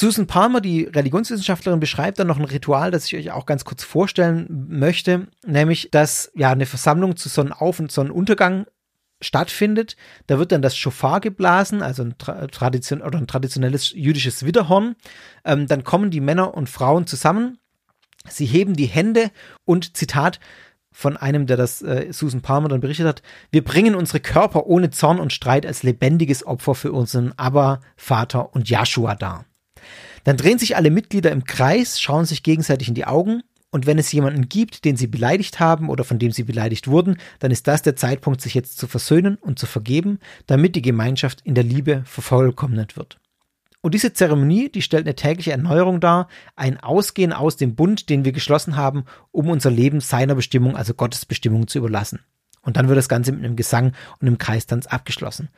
Susan Palmer, die Religionswissenschaftlerin, beschreibt dann noch ein Ritual, das ich euch auch ganz kurz vorstellen möchte, nämlich, dass ja eine Versammlung zu Sonnenauf- und Sonnenuntergang stattfindet. Da wird dann das Schofar geblasen, also ein, Tradition oder ein traditionelles jüdisches Widderhorn. Ähm, dann kommen die Männer und Frauen zusammen. Sie heben die Hände und Zitat von einem, der das äh, Susan Palmer dann berichtet hat, wir bringen unsere Körper ohne Zorn und Streit als lebendiges Opfer für unseren Abba, Vater und Joshua dar. Dann drehen sich alle Mitglieder im Kreis, schauen sich gegenseitig in die Augen und wenn es jemanden gibt, den sie beleidigt haben oder von dem sie beleidigt wurden, dann ist das der Zeitpunkt, sich jetzt zu versöhnen und zu vergeben, damit die Gemeinschaft in der Liebe vervollkommnet wird. Und diese Zeremonie, die stellt eine tägliche Erneuerung dar, ein Ausgehen aus dem Bund, den wir geschlossen haben, um unser Leben seiner Bestimmung, also Gottes Bestimmung zu überlassen. Und dann wird das Ganze mit einem Gesang und einem Kreistanz abgeschlossen.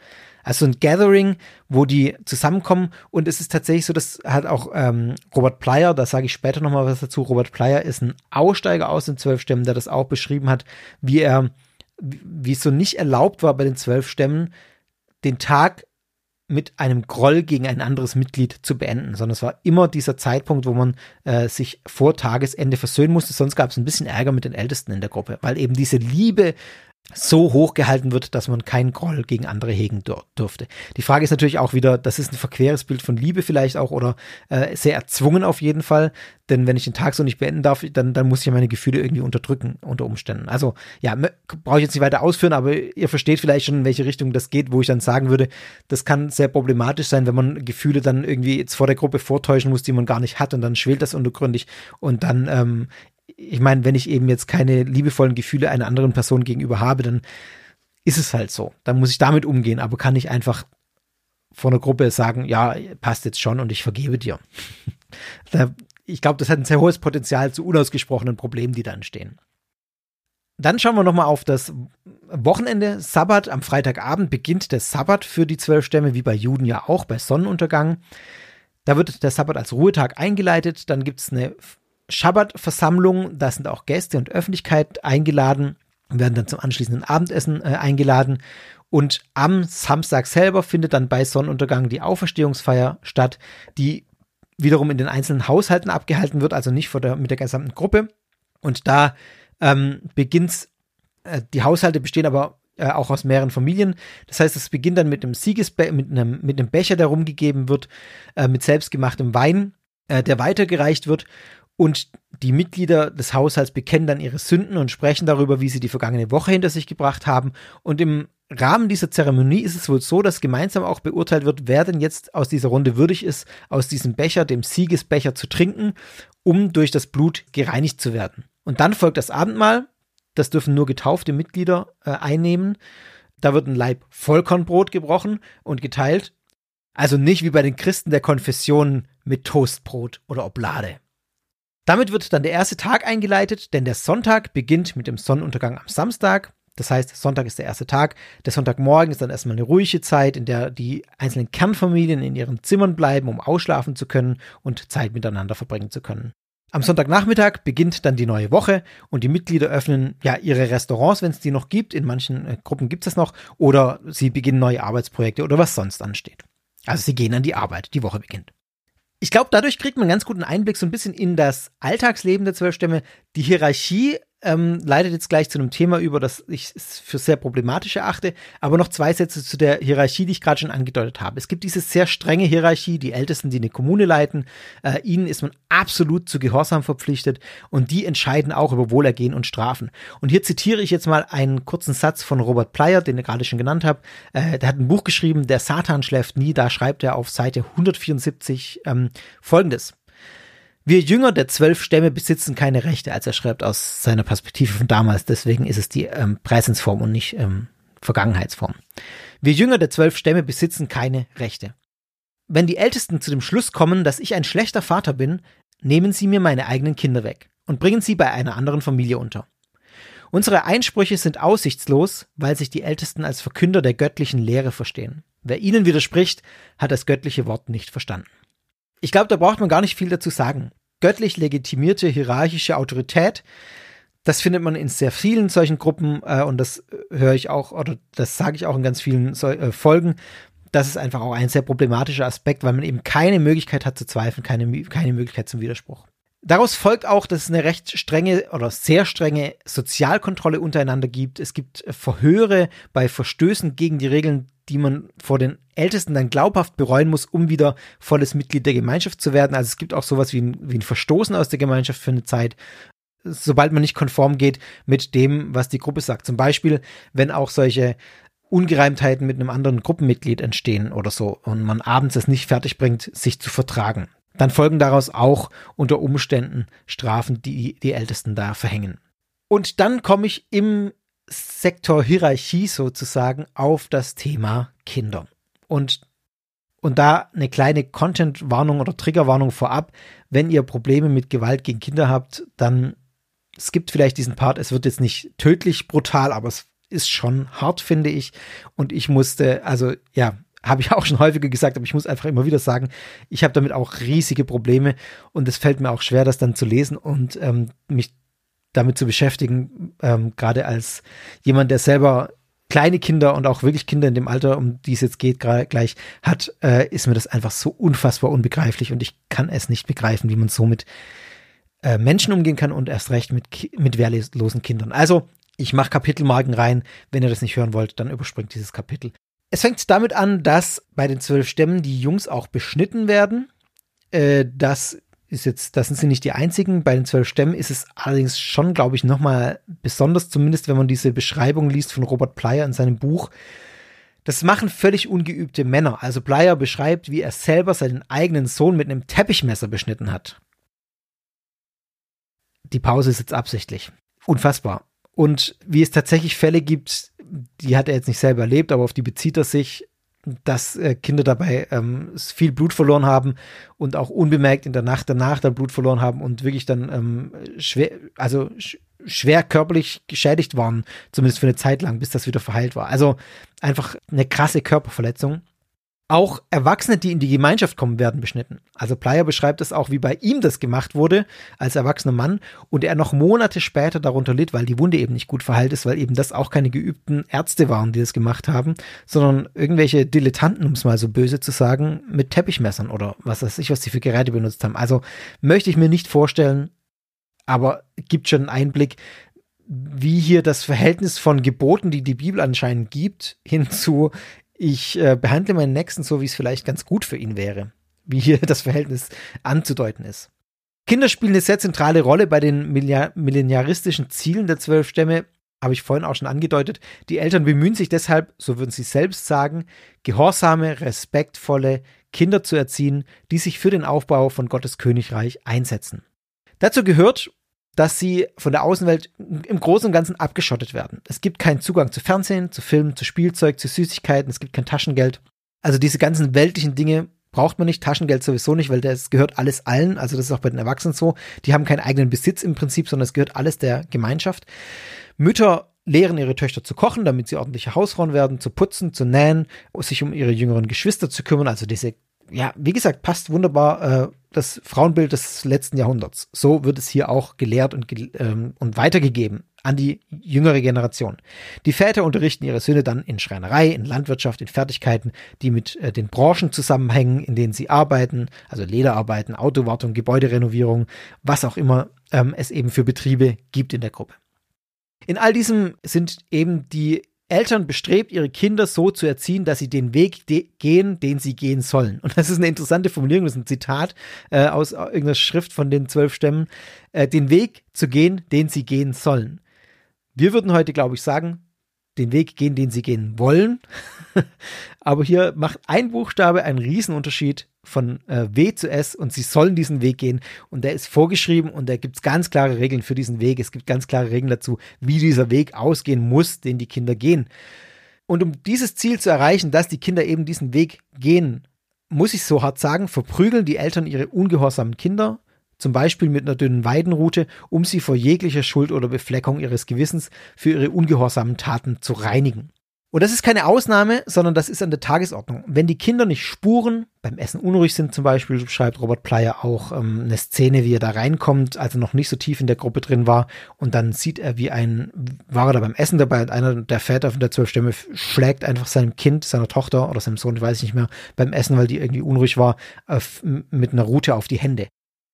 Also ein Gathering, wo die zusammenkommen und es ist tatsächlich so, dass halt auch ähm, Robert Plyer, da sage ich später nochmal was dazu, Robert Plyer ist ein Aussteiger aus den zwölf Stämmen, der das auch beschrieben hat, wie er, wie es so nicht erlaubt war bei den zwölf Stämmen, den Tag mit einem Groll gegen ein anderes Mitglied zu beenden, sondern es war immer dieser Zeitpunkt, wo man äh, sich vor Tagesende versöhnen musste. Sonst gab es ein bisschen Ärger mit den Ältesten in der Gruppe, weil eben diese Liebe so hoch gehalten wird, dass man keinen Groll gegen andere hegen dürfte. Die Frage ist natürlich auch wieder, das ist ein verqueres Bild von Liebe vielleicht auch oder äh, sehr erzwungen auf jeden Fall, denn wenn ich den Tag so nicht beenden darf, dann, dann muss ich meine Gefühle irgendwie unterdrücken unter Umständen. Also ja, brauche ich jetzt nicht weiter ausführen, aber ihr versteht vielleicht schon, in welche Richtung das geht, wo ich dann sagen würde, das kann sehr problematisch sein, wenn man Gefühle dann irgendwie jetzt vor der Gruppe vortäuschen muss, die man gar nicht hat und dann schwelt das untergründig und dann ähm, ich meine, wenn ich eben jetzt keine liebevollen Gefühle einer anderen Person gegenüber habe, dann ist es halt so. Dann muss ich damit umgehen, aber kann ich einfach vor einer Gruppe sagen, ja, passt jetzt schon und ich vergebe dir. [laughs] ich glaube, das hat ein sehr hohes Potenzial zu unausgesprochenen Problemen, die da entstehen. Dann schauen wir nochmal auf das Wochenende. Sabbat am Freitagabend beginnt der Sabbat für die zwölf Stämme, wie bei Juden ja auch, bei Sonnenuntergang. Da wird der Sabbat als Ruhetag eingeleitet. Dann gibt es eine Schabbat-Versammlung, da sind auch Gäste und Öffentlichkeit eingeladen, werden dann zum anschließenden Abendessen äh, eingeladen. Und am Samstag selber findet dann bei Sonnenuntergang die Auferstehungsfeier statt, die wiederum in den einzelnen Haushalten abgehalten wird, also nicht vor der, mit der gesamten Gruppe. Und da ähm, beginnt, äh, die Haushalte bestehen aber äh, auch aus mehreren Familien. Das heißt, es beginnt dann mit einem Siegesbe mit einem, mit einem Becher, der rumgegeben wird, äh, mit selbstgemachtem Wein, äh, der weitergereicht wird und die Mitglieder des Haushalts bekennen dann ihre Sünden und sprechen darüber, wie sie die vergangene Woche hinter sich gebracht haben. Und im Rahmen dieser Zeremonie ist es wohl so, dass gemeinsam auch beurteilt wird, wer denn jetzt aus dieser Runde würdig ist, aus diesem Becher, dem Siegesbecher zu trinken. um durch das Blut gereinigt zu werden. Und dann folgt das Abendmahl. Das dürfen nur getaufte Mitglieder äh, einnehmen. Da wird ein Leib Vollkornbrot gebrochen und geteilt. Also nicht wie bei den Christen der Konfession mit Toastbrot oder Oblade. Damit wird dann der erste Tag eingeleitet, denn der Sonntag beginnt mit dem Sonnenuntergang am Samstag. Das heißt, Sonntag ist der erste Tag. Der Sonntagmorgen ist dann erstmal eine ruhige Zeit, in der die einzelnen Kernfamilien in ihren Zimmern bleiben, um ausschlafen zu können und Zeit miteinander verbringen zu können. Am Sonntagnachmittag beginnt dann die neue Woche und die Mitglieder öffnen ja ihre Restaurants, wenn es die noch gibt. In manchen äh, Gruppen gibt es das noch. Oder sie beginnen neue Arbeitsprojekte oder was sonst ansteht. Also sie gehen an die Arbeit. Die Woche beginnt. Ich glaube, dadurch kriegt man ganz guten Einblick so ein bisschen in das Alltagsleben der Zwölfstämme. Die Hierarchie ähm, leitet jetzt gleich zu einem Thema über, das ich für sehr problematisch erachte. Aber noch zwei Sätze zu der Hierarchie, die ich gerade schon angedeutet habe. Es gibt diese sehr strenge Hierarchie, die Ältesten, die eine Kommune leiten. Äh, ihnen ist man absolut zu Gehorsam verpflichtet und die entscheiden auch über Wohlergehen und Strafen. Und hier zitiere ich jetzt mal einen kurzen Satz von Robert Plyer, den ich gerade schon genannt habe. Äh, der hat ein Buch geschrieben, Der Satan schläft nie. Da schreibt er auf Seite 174 ähm, folgendes. Wir Jünger der zwölf Stämme besitzen keine Rechte, als er schreibt aus seiner Perspektive von damals. Deswegen ist es die ähm, Präsensform und nicht ähm, Vergangenheitsform. Wir Jünger der zwölf Stämme besitzen keine Rechte. Wenn die Ältesten zu dem Schluss kommen, dass ich ein schlechter Vater bin, nehmen sie mir meine eigenen Kinder weg und bringen sie bei einer anderen Familie unter. Unsere Einsprüche sind aussichtslos, weil sich die Ältesten als Verkünder der göttlichen Lehre verstehen. Wer ihnen widerspricht, hat das göttliche Wort nicht verstanden. Ich glaube, da braucht man gar nicht viel dazu sagen. Göttlich legitimierte hierarchische Autorität, das findet man in sehr vielen solchen Gruppen äh, und das höre ich auch oder das sage ich auch in ganz vielen so äh, Folgen. Das ist einfach auch ein sehr problematischer Aspekt, weil man eben keine Möglichkeit hat zu zweifeln, keine, keine Möglichkeit zum Widerspruch. Daraus folgt auch, dass es eine recht strenge oder sehr strenge Sozialkontrolle untereinander gibt. Es gibt Verhöre bei Verstößen gegen die Regeln die man vor den Ältesten dann glaubhaft bereuen muss, um wieder volles Mitglied der Gemeinschaft zu werden. Also es gibt auch sowas wie ein, wie ein Verstoßen aus der Gemeinschaft für eine Zeit, sobald man nicht konform geht mit dem, was die Gruppe sagt. Zum Beispiel, wenn auch solche Ungereimtheiten mit einem anderen Gruppenmitglied entstehen oder so und man abends es nicht fertig bringt, sich zu vertragen. Dann folgen daraus auch unter Umständen Strafen, die die Ältesten da verhängen. Und dann komme ich im Sektor Hierarchie sozusagen auf das Thema Kinder. Und, und da eine kleine Content-Warnung oder Triggerwarnung vorab. Wenn ihr Probleme mit Gewalt gegen Kinder habt, dann skippt vielleicht diesen Part. Es wird jetzt nicht tödlich brutal, aber es ist schon hart, finde ich. Und ich musste, also ja, habe ich auch schon häufiger gesagt, aber ich muss einfach immer wieder sagen, ich habe damit auch riesige Probleme und es fällt mir auch schwer, das dann zu lesen und ähm, mich damit zu beschäftigen, ähm, gerade als jemand, der selber kleine Kinder und auch wirklich Kinder in dem Alter, um die es jetzt geht, gleich hat, äh, ist mir das einfach so unfassbar unbegreiflich und ich kann es nicht begreifen, wie man so mit äh, Menschen umgehen kann und erst recht mit, mit wehrlosen Kindern. Also, ich mache Kapitelmarken rein. Wenn ihr das nicht hören wollt, dann überspringt dieses Kapitel. Es fängt damit an, dass bei den zwölf Stämmen die Jungs auch beschnitten werden. Äh, das ist jetzt, das sind sie nicht die einzigen. Bei den zwölf Stämmen ist es allerdings schon, glaube ich, nochmal besonders, zumindest wenn man diese Beschreibung liest von Robert Plyer in seinem Buch. Das machen völlig ungeübte Männer. Also Plyer beschreibt, wie er selber seinen eigenen Sohn mit einem Teppichmesser beschnitten hat. Die Pause ist jetzt absichtlich. Unfassbar. Und wie es tatsächlich Fälle gibt, die hat er jetzt nicht selber erlebt, aber auf die bezieht er sich, dass äh, Kinder dabei ähm, viel Blut verloren haben und auch unbemerkt in der Nacht danach dann Blut verloren haben und wirklich dann ähm, schwer, also sch schwer körperlich geschädigt waren, zumindest für eine Zeit lang, bis das wieder verheilt war. Also einfach eine krasse Körperverletzung. Auch Erwachsene, die in die Gemeinschaft kommen, werden beschnitten. Also Plyer beschreibt es auch, wie bei ihm das gemacht wurde, als erwachsener Mann, und er noch Monate später darunter litt, weil die Wunde eben nicht gut verheilt ist, weil eben das auch keine geübten Ärzte waren, die das gemacht haben, sondern irgendwelche Dilettanten, um es mal so böse zu sagen, mit Teppichmessern oder was weiß ich, was sie für Geräte benutzt haben. Also möchte ich mir nicht vorstellen, aber gibt schon einen Einblick, wie hier das Verhältnis von Geboten, die die Bibel anscheinend gibt, hinzu ich äh, behandle meinen Nächsten so, wie es vielleicht ganz gut für ihn wäre, wie hier [laughs] das Verhältnis anzudeuten ist. Kinder spielen eine sehr zentrale Rolle bei den millenaristischen Zielen der zwölf Stämme, habe ich vorhin auch schon angedeutet. Die Eltern bemühen sich deshalb, so würden sie selbst sagen, gehorsame, respektvolle Kinder zu erziehen, die sich für den Aufbau von Gottes Königreich einsetzen. Dazu gehört, dass sie von der Außenwelt im Großen und Ganzen abgeschottet werden. Es gibt keinen Zugang zu Fernsehen, zu Filmen, zu Spielzeug, zu Süßigkeiten, es gibt kein Taschengeld. Also diese ganzen weltlichen Dinge braucht man nicht, Taschengeld sowieso nicht, weil das gehört alles allen, also das ist auch bei den Erwachsenen so. Die haben keinen eigenen Besitz im Prinzip, sondern es gehört alles der Gemeinschaft. Mütter lehren ihre Töchter zu kochen, damit sie ordentliche Hausfrauen werden, zu putzen, zu nähen, sich um ihre jüngeren Geschwister zu kümmern, also diese ja, wie gesagt, passt wunderbar äh, das Frauenbild des letzten Jahrhunderts. So wird es hier auch gelehrt und, ähm, und weitergegeben an die jüngere Generation. Die Väter unterrichten ihre Söhne dann in Schreinerei, in Landwirtschaft, in Fertigkeiten, die mit äh, den Branchen zusammenhängen, in denen sie arbeiten, also Lederarbeiten, Autowartung, Gebäuderenovierung, was auch immer ähm, es eben für Betriebe gibt in der Gruppe. In all diesem sind eben die Eltern bestrebt, ihre Kinder so zu erziehen, dass sie den Weg gehen, den sie gehen sollen. Und das ist eine interessante Formulierung, das ist ein Zitat äh, aus irgendeiner Schrift von den zwölf Stämmen. Äh, den Weg zu gehen, den sie gehen sollen. Wir würden heute, glaube ich, sagen, den Weg gehen, den sie gehen wollen. [laughs] Aber hier macht ein Buchstabe einen Riesenunterschied von äh, W zu S und sie sollen diesen Weg gehen und der ist vorgeschrieben und da gibt es ganz klare Regeln für diesen Weg. Es gibt ganz klare Regeln dazu, wie dieser Weg ausgehen muss, den die Kinder gehen. Und um dieses Ziel zu erreichen, dass die Kinder eben diesen Weg gehen, muss ich so hart sagen, verprügeln die Eltern ihre ungehorsamen Kinder, zum Beispiel mit einer dünnen Weidenrute, um sie vor jeglicher Schuld oder Befleckung ihres Gewissens für ihre ungehorsamen Taten zu reinigen. Und das ist keine Ausnahme, sondern das ist an der Tagesordnung. Wenn die Kinder nicht spuren, beim Essen unruhig sind zum Beispiel, schreibt Robert Plyer auch ähm, eine Szene, wie er da reinkommt, als er noch nicht so tief in der Gruppe drin war. Und dann sieht er, wie ein, war er da beim Essen dabei und einer der Väter von der zwölf Stämme schlägt einfach seinem Kind, seiner Tochter oder seinem Sohn, ich weiß nicht mehr, beim Essen, weil die irgendwie unruhig war, auf, mit einer Rute auf die Hände.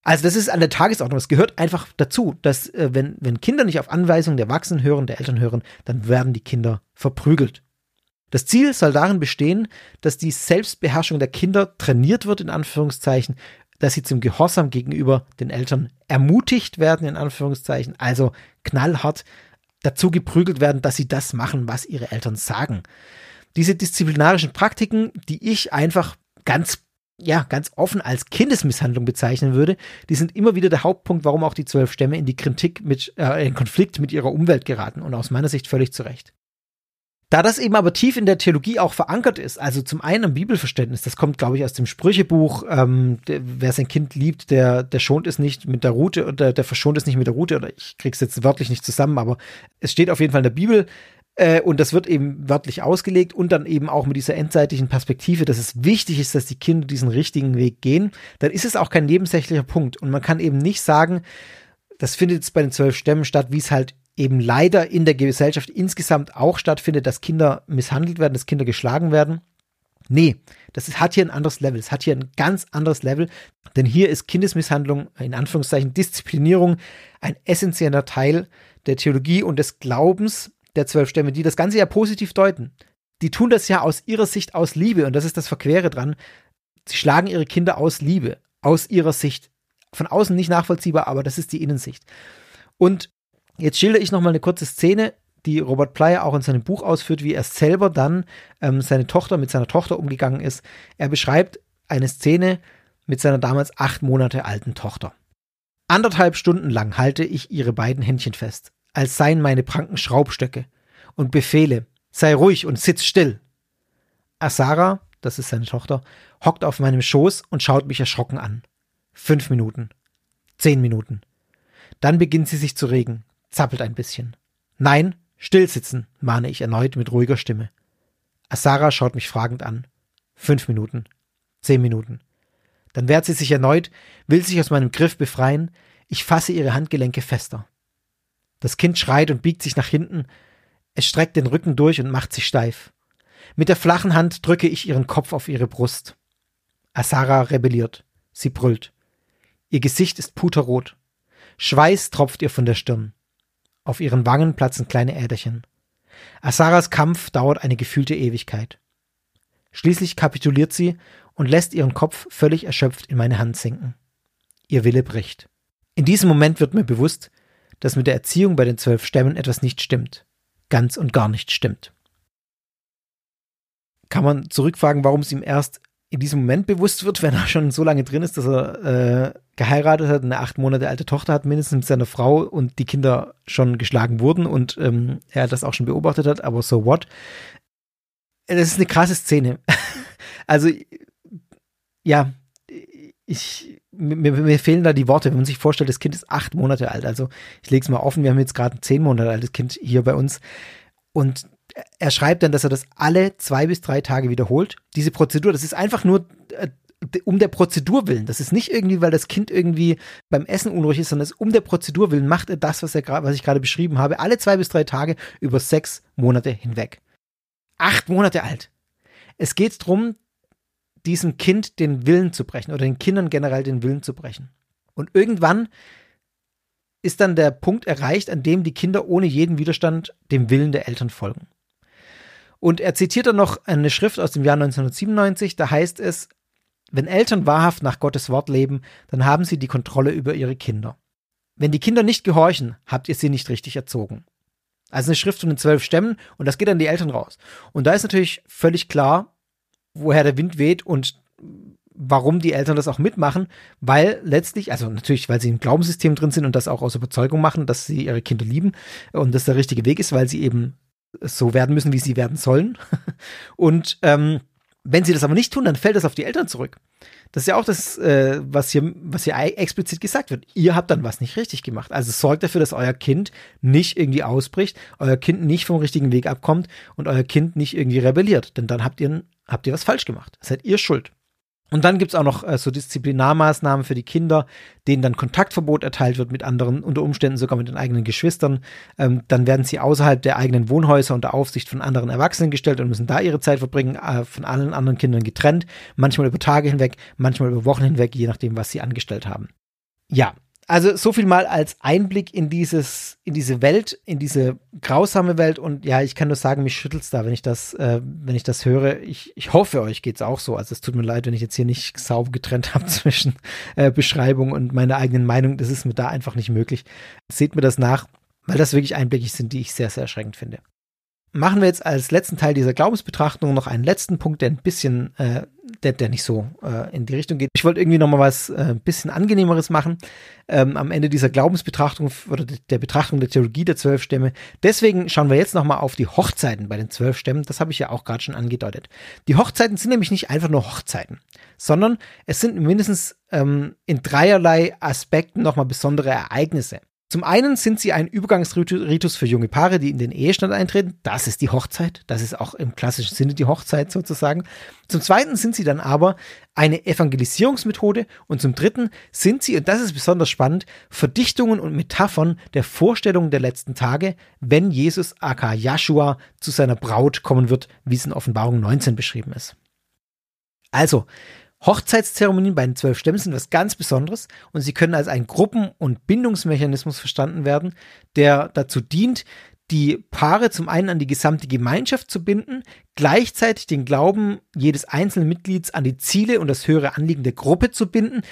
Also das ist an der Tagesordnung. Es gehört einfach dazu, dass äh, wenn, wenn Kinder nicht auf Anweisungen der Erwachsenen hören, der Eltern hören, dann werden die Kinder verprügelt. Das Ziel soll darin bestehen, dass die Selbstbeherrschung der Kinder trainiert wird, in Anführungszeichen, dass sie zum Gehorsam gegenüber den Eltern ermutigt werden, in Anführungszeichen, also knallhart dazu geprügelt werden, dass sie das machen, was ihre Eltern sagen. Diese disziplinarischen Praktiken, die ich einfach ganz ja, ganz offen als Kindesmisshandlung bezeichnen würde, die sind immer wieder der Hauptpunkt, warum auch die zwölf Stämme in die Kritik mit, äh, in Konflikt mit ihrer Umwelt geraten und aus meiner Sicht völlig zu Recht. Da das eben aber tief in der Theologie auch verankert ist, also zum einen im Bibelverständnis, das kommt, glaube ich, aus dem Sprüchebuch, ähm, der, wer sein Kind liebt, der, der schont es nicht mit der Route oder der verschont es nicht mit der Route, oder ich krieg's jetzt wörtlich nicht zusammen, aber es steht auf jeden Fall in der Bibel, äh, und das wird eben wörtlich ausgelegt und dann eben auch mit dieser endzeitlichen Perspektive, dass es wichtig ist, dass die Kinder diesen richtigen Weg gehen, dann ist es auch kein nebensächlicher Punkt. Und man kann eben nicht sagen, das findet jetzt bei den zwölf Stämmen statt, wie es halt eben leider in der Gesellschaft insgesamt auch stattfindet, dass Kinder misshandelt werden, dass Kinder geschlagen werden. Nee, das hat hier ein anderes Level. Es hat hier ein ganz anderes Level, denn hier ist Kindesmisshandlung, in Anführungszeichen Disziplinierung, ein essentieller Teil der Theologie und des Glaubens der zwölf Stämme, die das Ganze ja positiv deuten. Die tun das ja aus ihrer Sicht aus Liebe und das ist das Verquere dran. Sie schlagen ihre Kinder aus Liebe, aus ihrer Sicht. Von außen nicht nachvollziehbar, aber das ist die Innensicht. Und Jetzt schilder ich nochmal eine kurze Szene, die Robert Plyer auch in seinem Buch ausführt, wie er selber dann ähm, seine Tochter mit seiner Tochter umgegangen ist. Er beschreibt eine Szene mit seiner damals acht Monate alten Tochter. Anderthalb Stunden lang halte ich ihre beiden Händchen fest, als seien meine Pranken Schraubstöcke und befehle, sei ruhig und sitz still. Asara, das ist seine Tochter, hockt auf meinem Schoß und schaut mich erschrocken an. Fünf Minuten. Zehn Minuten. Dann beginnt sie sich zu regen, zappelt ein bisschen. Nein, stillsitzen, mahne ich erneut mit ruhiger Stimme. Asara schaut mich fragend an. Fünf Minuten. Zehn Minuten. Dann wehrt sie sich erneut, will sich aus meinem Griff befreien. Ich fasse ihre Handgelenke fester. Das Kind schreit und biegt sich nach hinten. Es streckt den Rücken durch und macht sich steif. Mit der flachen Hand drücke ich ihren Kopf auf ihre Brust. Asara rebelliert. Sie brüllt. Ihr Gesicht ist puterrot. Schweiß tropft ihr von der Stirn. Auf ihren Wangen platzen kleine Äderchen. Asaras Kampf dauert eine gefühlte Ewigkeit. Schließlich kapituliert sie und lässt ihren Kopf völlig erschöpft in meine Hand sinken. Ihr Wille bricht. In diesem Moment wird mir bewusst, dass mit der Erziehung bei den zwölf Stämmen etwas nicht stimmt. Ganz und gar nicht stimmt. Kann man zurückfragen, warum es ihm erst in diesem Moment bewusst wird, [laughs] wenn er schon so lange drin ist, dass er äh, geheiratet hat, eine acht Monate alte Tochter hat, mindestens mit seiner Frau und die Kinder schon geschlagen wurden und ähm, er das auch schon beobachtet hat, aber so what? Das ist eine krasse Szene. [laughs] also, ja, ich, mir, mir, fehlen da die Worte, wenn man sich vorstellt, das Kind ist acht Monate alt. Also, ich lege es mal offen, wir haben jetzt gerade ein zehn Monate altes Kind hier bei uns. Und er schreibt dann, dass er das alle zwei bis drei Tage wiederholt. Diese Prozedur, das ist einfach nur äh, um der Prozedur willen. Das ist nicht irgendwie, weil das Kind irgendwie beim Essen unruhig ist, sondern es ist um der Prozedur willen macht er das, was, er, was ich gerade beschrieben habe, alle zwei bis drei Tage über sechs Monate hinweg. Acht Monate alt. Es geht darum, diesem Kind den Willen zu brechen oder den Kindern generell den Willen zu brechen. Und irgendwann ist dann der Punkt erreicht, an dem die Kinder ohne jeden Widerstand dem Willen der Eltern folgen. Und er zitiert dann noch eine Schrift aus dem Jahr 1997, da heißt es, wenn Eltern wahrhaft nach Gottes Wort leben, dann haben sie die Kontrolle über ihre Kinder. Wenn die Kinder nicht gehorchen, habt ihr sie nicht richtig erzogen. Also eine Schrift von den zwölf Stämmen und das geht an die Eltern raus. Und da ist natürlich völlig klar, woher der Wind weht und warum die Eltern das auch mitmachen, weil letztlich, also natürlich, weil sie im Glaubenssystem drin sind und das auch aus Überzeugung machen, dass sie ihre Kinder lieben und das der richtige Weg ist, weil sie eben so werden müssen, wie sie werden sollen. [laughs] Und ähm, wenn sie das aber nicht tun, dann fällt das auf die Eltern zurück. Das ist ja auch das, äh, was hier, was hier explizit gesagt wird. Ihr habt dann was nicht richtig gemacht. Also sorgt dafür, dass euer Kind nicht irgendwie ausbricht, euer Kind nicht vom richtigen Weg abkommt und euer Kind nicht irgendwie rebelliert. Denn dann habt ihr, habt ihr was falsch gemacht. Seid ihr schuld. Und dann gibt's auch noch äh, so Disziplinarmaßnahmen für die Kinder, denen dann Kontaktverbot erteilt wird mit anderen, unter Umständen sogar mit den eigenen Geschwistern. Ähm, dann werden sie außerhalb der eigenen Wohnhäuser unter Aufsicht von anderen Erwachsenen gestellt und müssen da ihre Zeit verbringen, äh, von allen anderen Kindern getrennt, manchmal über Tage hinweg, manchmal über Wochen hinweg, je nachdem, was sie angestellt haben. Ja, also so viel mal als Einblick in dieses, in diese Welt, in diese grausame Welt und ja, ich kann nur sagen, mich schüttelt's da, wenn ich das, äh, wenn ich das höre. Ich, ich hoffe, euch geht's auch so. Also es tut mir leid, wenn ich jetzt hier nicht sauber getrennt [laughs] habe zwischen äh, Beschreibung und meiner eigenen Meinung. Das ist mir da einfach nicht möglich. Seht mir das nach, weil das wirklich Einblicke sind, die ich sehr, sehr erschreckend finde machen wir jetzt als letzten Teil dieser Glaubensbetrachtung noch einen letzten Punkt, der ein bisschen, äh, der, der nicht so äh, in die Richtung geht. Ich wollte irgendwie noch mal was äh, ein bisschen angenehmeres machen ähm, am Ende dieser Glaubensbetrachtung oder der Betrachtung der Theologie der zwölf Stämme. Deswegen schauen wir jetzt noch mal auf die Hochzeiten bei den zwölf Stämmen. Das habe ich ja auch gerade schon angedeutet. Die Hochzeiten sind nämlich nicht einfach nur Hochzeiten, sondern es sind mindestens ähm, in dreierlei Aspekten noch mal besondere Ereignisse. Zum einen sind sie ein Übergangsritus für junge Paare, die in den Ehestand eintreten. Das ist die Hochzeit. Das ist auch im klassischen Sinne die Hochzeit sozusagen. Zum zweiten sind sie dann aber eine Evangelisierungsmethode. Und zum dritten sind sie, und das ist besonders spannend, Verdichtungen und Metaphern der Vorstellungen der letzten Tage, wenn Jesus aka Joshua zu seiner Braut kommen wird, wie es in Offenbarung 19 beschrieben ist. Also, Hochzeitszeremonien bei den zwölf Stämmen sind was ganz Besonderes und sie können als ein Gruppen- und Bindungsmechanismus verstanden werden, der dazu dient, die Paare zum einen an die gesamte Gemeinschaft zu binden, gleichzeitig den Glauben jedes einzelnen Mitglieds an die Ziele und das höhere Anliegen der Gruppe zu binden,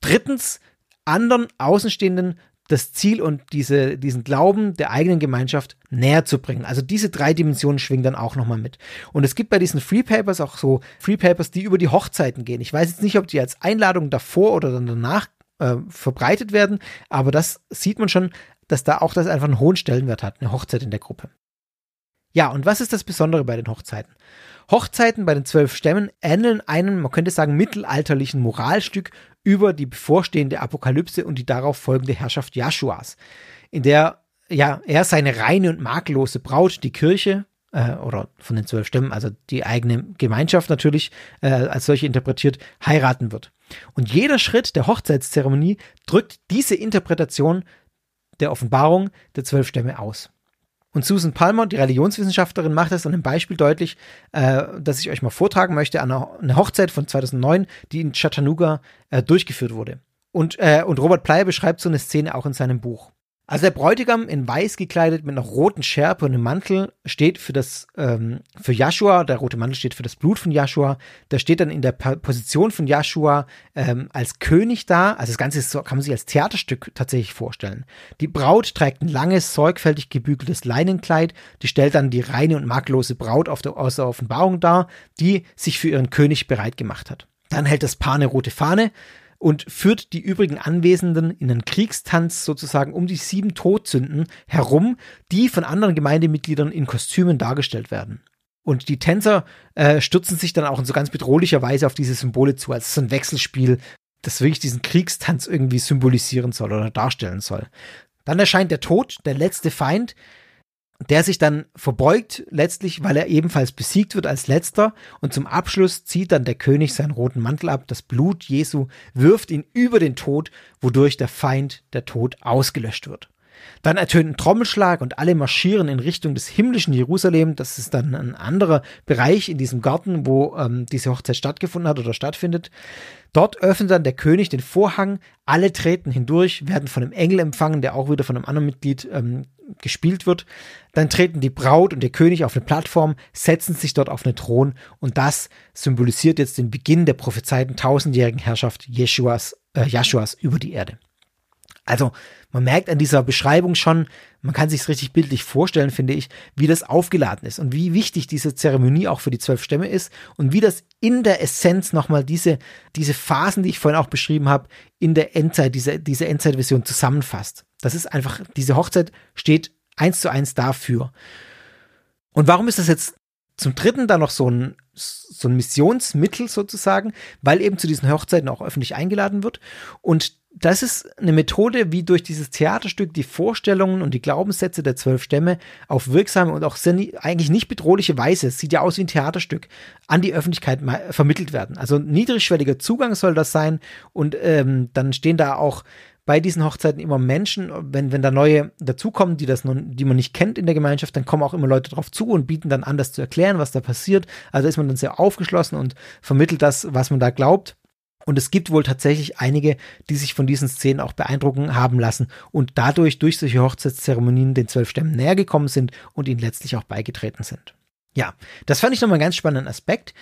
drittens anderen Außenstehenden das Ziel und diese, diesen Glauben der eigenen Gemeinschaft näher zu bringen. Also diese drei Dimensionen schwingen dann auch nochmal mit. Und es gibt bei diesen Free Papers auch so Free Papers, die über die Hochzeiten gehen. Ich weiß jetzt nicht, ob die als Einladung davor oder dann danach äh, verbreitet werden, aber das sieht man schon, dass da auch das einfach einen hohen Stellenwert hat, eine Hochzeit in der Gruppe. Ja, und was ist das Besondere bei den Hochzeiten? Hochzeiten bei den zwölf Stämmen ähneln einem, man könnte sagen, mittelalterlichen Moralstück über die bevorstehende Apokalypse und die darauf folgende Herrschaft Joshuas, in der ja er seine reine und makellose Braut, die Kirche, äh, oder von den zwölf Stämmen, also die eigene Gemeinschaft natürlich äh, als solche interpretiert, heiraten wird. Und jeder Schritt der Hochzeitszeremonie drückt diese Interpretation der Offenbarung der zwölf Stämme aus. Und Susan Palmer, die Religionswissenschaftlerin, macht das an einem Beispiel deutlich, äh, das ich euch mal vortragen möchte, an einer Hochzeit von 2009, die in Chattanooga äh, durchgeführt wurde. Und, äh, und Robert Plyer beschreibt so eine Szene auch in seinem Buch. Also der Bräutigam in weiß gekleidet mit einer roten Schärpe und einem Mantel steht für das ähm, für Joshua. Der rote Mantel steht für das Blut von Joshua. Der steht dann in der pa Position von Joshua ähm, als König da. Also das Ganze ist so, kann man sich als Theaterstück tatsächlich vorstellen. Die Braut trägt ein langes, sorgfältig gebügeltes Leinenkleid. Die stellt dann die reine und makellose Braut auf der, aus der Offenbarung dar, die sich für ihren König bereit gemacht hat. Dann hält das Paar eine rote Fahne und führt die übrigen Anwesenden in einen Kriegstanz sozusagen um die sieben Todsünden herum, die von anderen Gemeindemitgliedern in Kostümen dargestellt werden. Und die Tänzer äh, stürzen sich dann auch in so ganz bedrohlicher Weise auf diese Symbole zu, als so ein Wechselspiel, das wirklich diesen Kriegstanz irgendwie symbolisieren soll oder darstellen soll. Dann erscheint der Tod, der letzte Feind, der sich dann verbeugt, letztlich, weil er ebenfalls besiegt wird als letzter. Und zum Abschluss zieht dann der König seinen roten Mantel ab, das Blut Jesu wirft ihn über den Tod, wodurch der Feind, der Tod, ausgelöscht wird. Dann ertönt ein Trommelschlag und alle marschieren in Richtung des himmlischen Jerusalem. Das ist dann ein anderer Bereich in diesem Garten, wo ähm, diese Hochzeit stattgefunden hat oder stattfindet. Dort öffnet dann der König den Vorhang, alle treten hindurch, werden von einem Engel empfangen, der auch wieder von einem anderen Mitglied ähm, gespielt wird. Dann treten die Braut und der König auf eine Plattform, setzen sich dort auf einen Thron und das symbolisiert jetzt den Beginn der prophezeiten tausendjährigen Herrschaft Jeschuas, äh, Joshuas über die Erde. Also man merkt an dieser Beschreibung schon, man kann sich richtig bildlich vorstellen, finde ich, wie das aufgeladen ist und wie wichtig diese Zeremonie auch für die zwölf Stämme ist und wie das in der Essenz nochmal diese, diese Phasen, die ich vorhin auch beschrieben habe, in der Endzeit, diese, diese Endzeitvision zusammenfasst. Das ist einfach, diese Hochzeit steht eins zu eins dafür. Und warum ist das jetzt zum dritten dann noch so ein, so ein Missionsmittel sozusagen, weil eben zu diesen Hochzeiten auch öffentlich eingeladen wird. Und das ist eine Methode, wie durch dieses Theaterstück die Vorstellungen und die Glaubenssätze der zwölf Stämme auf wirksame und auch eigentlich nicht bedrohliche Weise, sieht ja aus wie ein Theaterstück, an die Öffentlichkeit vermittelt werden. Also niedrigschwelliger Zugang soll das sein und ähm, dann stehen da auch bei diesen Hochzeiten immer Menschen, wenn, wenn da neue dazukommen, die das nun, die man nicht kennt in der Gemeinschaft, dann kommen auch immer Leute drauf zu und bieten dann an, das zu erklären, was da passiert. Also ist man dann sehr aufgeschlossen und vermittelt das, was man da glaubt. Und es gibt wohl tatsächlich einige, die sich von diesen Szenen auch beeindrucken haben lassen und dadurch durch solche Hochzeitszeremonien den zwölf Stämmen näher gekommen sind und ihnen letztlich auch beigetreten sind. Ja, das fand ich nochmal einen ganz spannenden Aspekt.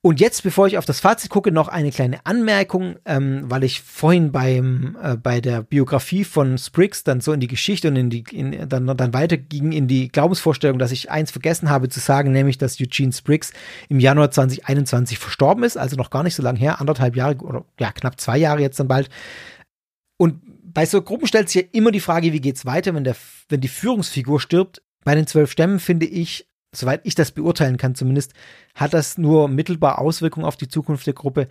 Und jetzt, bevor ich auf das Fazit gucke, noch eine kleine Anmerkung, ähm, weil ich vorhin beim äh, bei der Biografie von Spriggs dann so in die Geschichte und in die in, dann dann weiterging in die Glaubensvorstellung, dass ich eins vergessen habe zu sagen, nämlich dass Eugene Spriggs im Januar 2021 verstorben ist, also noch gar nicht so lange her, anderthalb Jahre oder ja knapp zwei Jahre jetzt dann bald. Und bei so Gruppen stellt sich ja immer die Frage, wie geht's weiter, wenn der wenn die Führungsfigur stirbt. Bei den zwölf Stämmen finde ich soweit ich das beurteilen kann zumindest, hat das nur mittelbar Auswirkungen auf die Zukunft der Gruppe.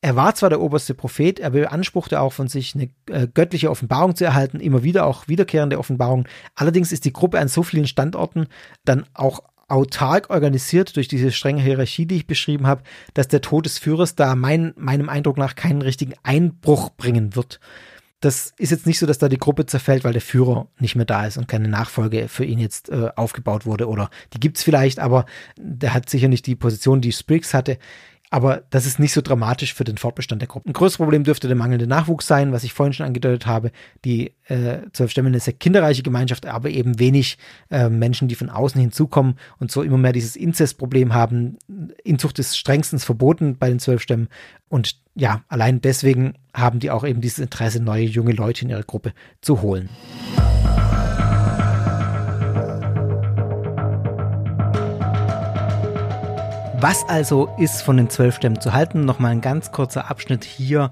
Er war zwar der oberste Prophet, er beanspruchte auch von sich eine äh, göttliche Offenbarung zu erhalten, immer wieder auch wiederkehrende Offenbarungen. Allerdings ist die Gruppe an so vielen Standorten dann auch autark organisiert durch diese strenge Hierarchie, die ich beschrieben habe, dass der Tod des Führers da mein, meinem Eindruck nach keinen richtigen Einbruch bringen wird das ist jetzt nicht so, dass da die Gruppe zerfällt, weil der Führer nicht mehr da ist und keine Nachfolge für ihn jetzt äh, aufgebaut wurde. Oder die gibt's vielleicht, aber der hat sicher nicht die Position, die Spriggs hatte. Aber das ist nicht so dramatisch für den Fortbestand der Gruppe. Ein größeres Problem dürfte der mangelnde Nachwuchs sein, was ich vorhin schon angedeutet habe. Die äh, zwölf Stämme ist eine kinderreiche Gemeinschaft, aber eben wenig äh, Menschen, die von außen hinzukommen und so immer mehr dieses Inzestproblem haben. Inzucht ist strengstens verboten bei den zwölf Stämmen. Und ja, allein deswegen haben die auch eben dieses Interesse, neue junge Leute in ihre Gruppe zu holen. Was also ist von den zwölf Stämmen zu halten? Nochmal ein ganz kurzer Abschnitt hier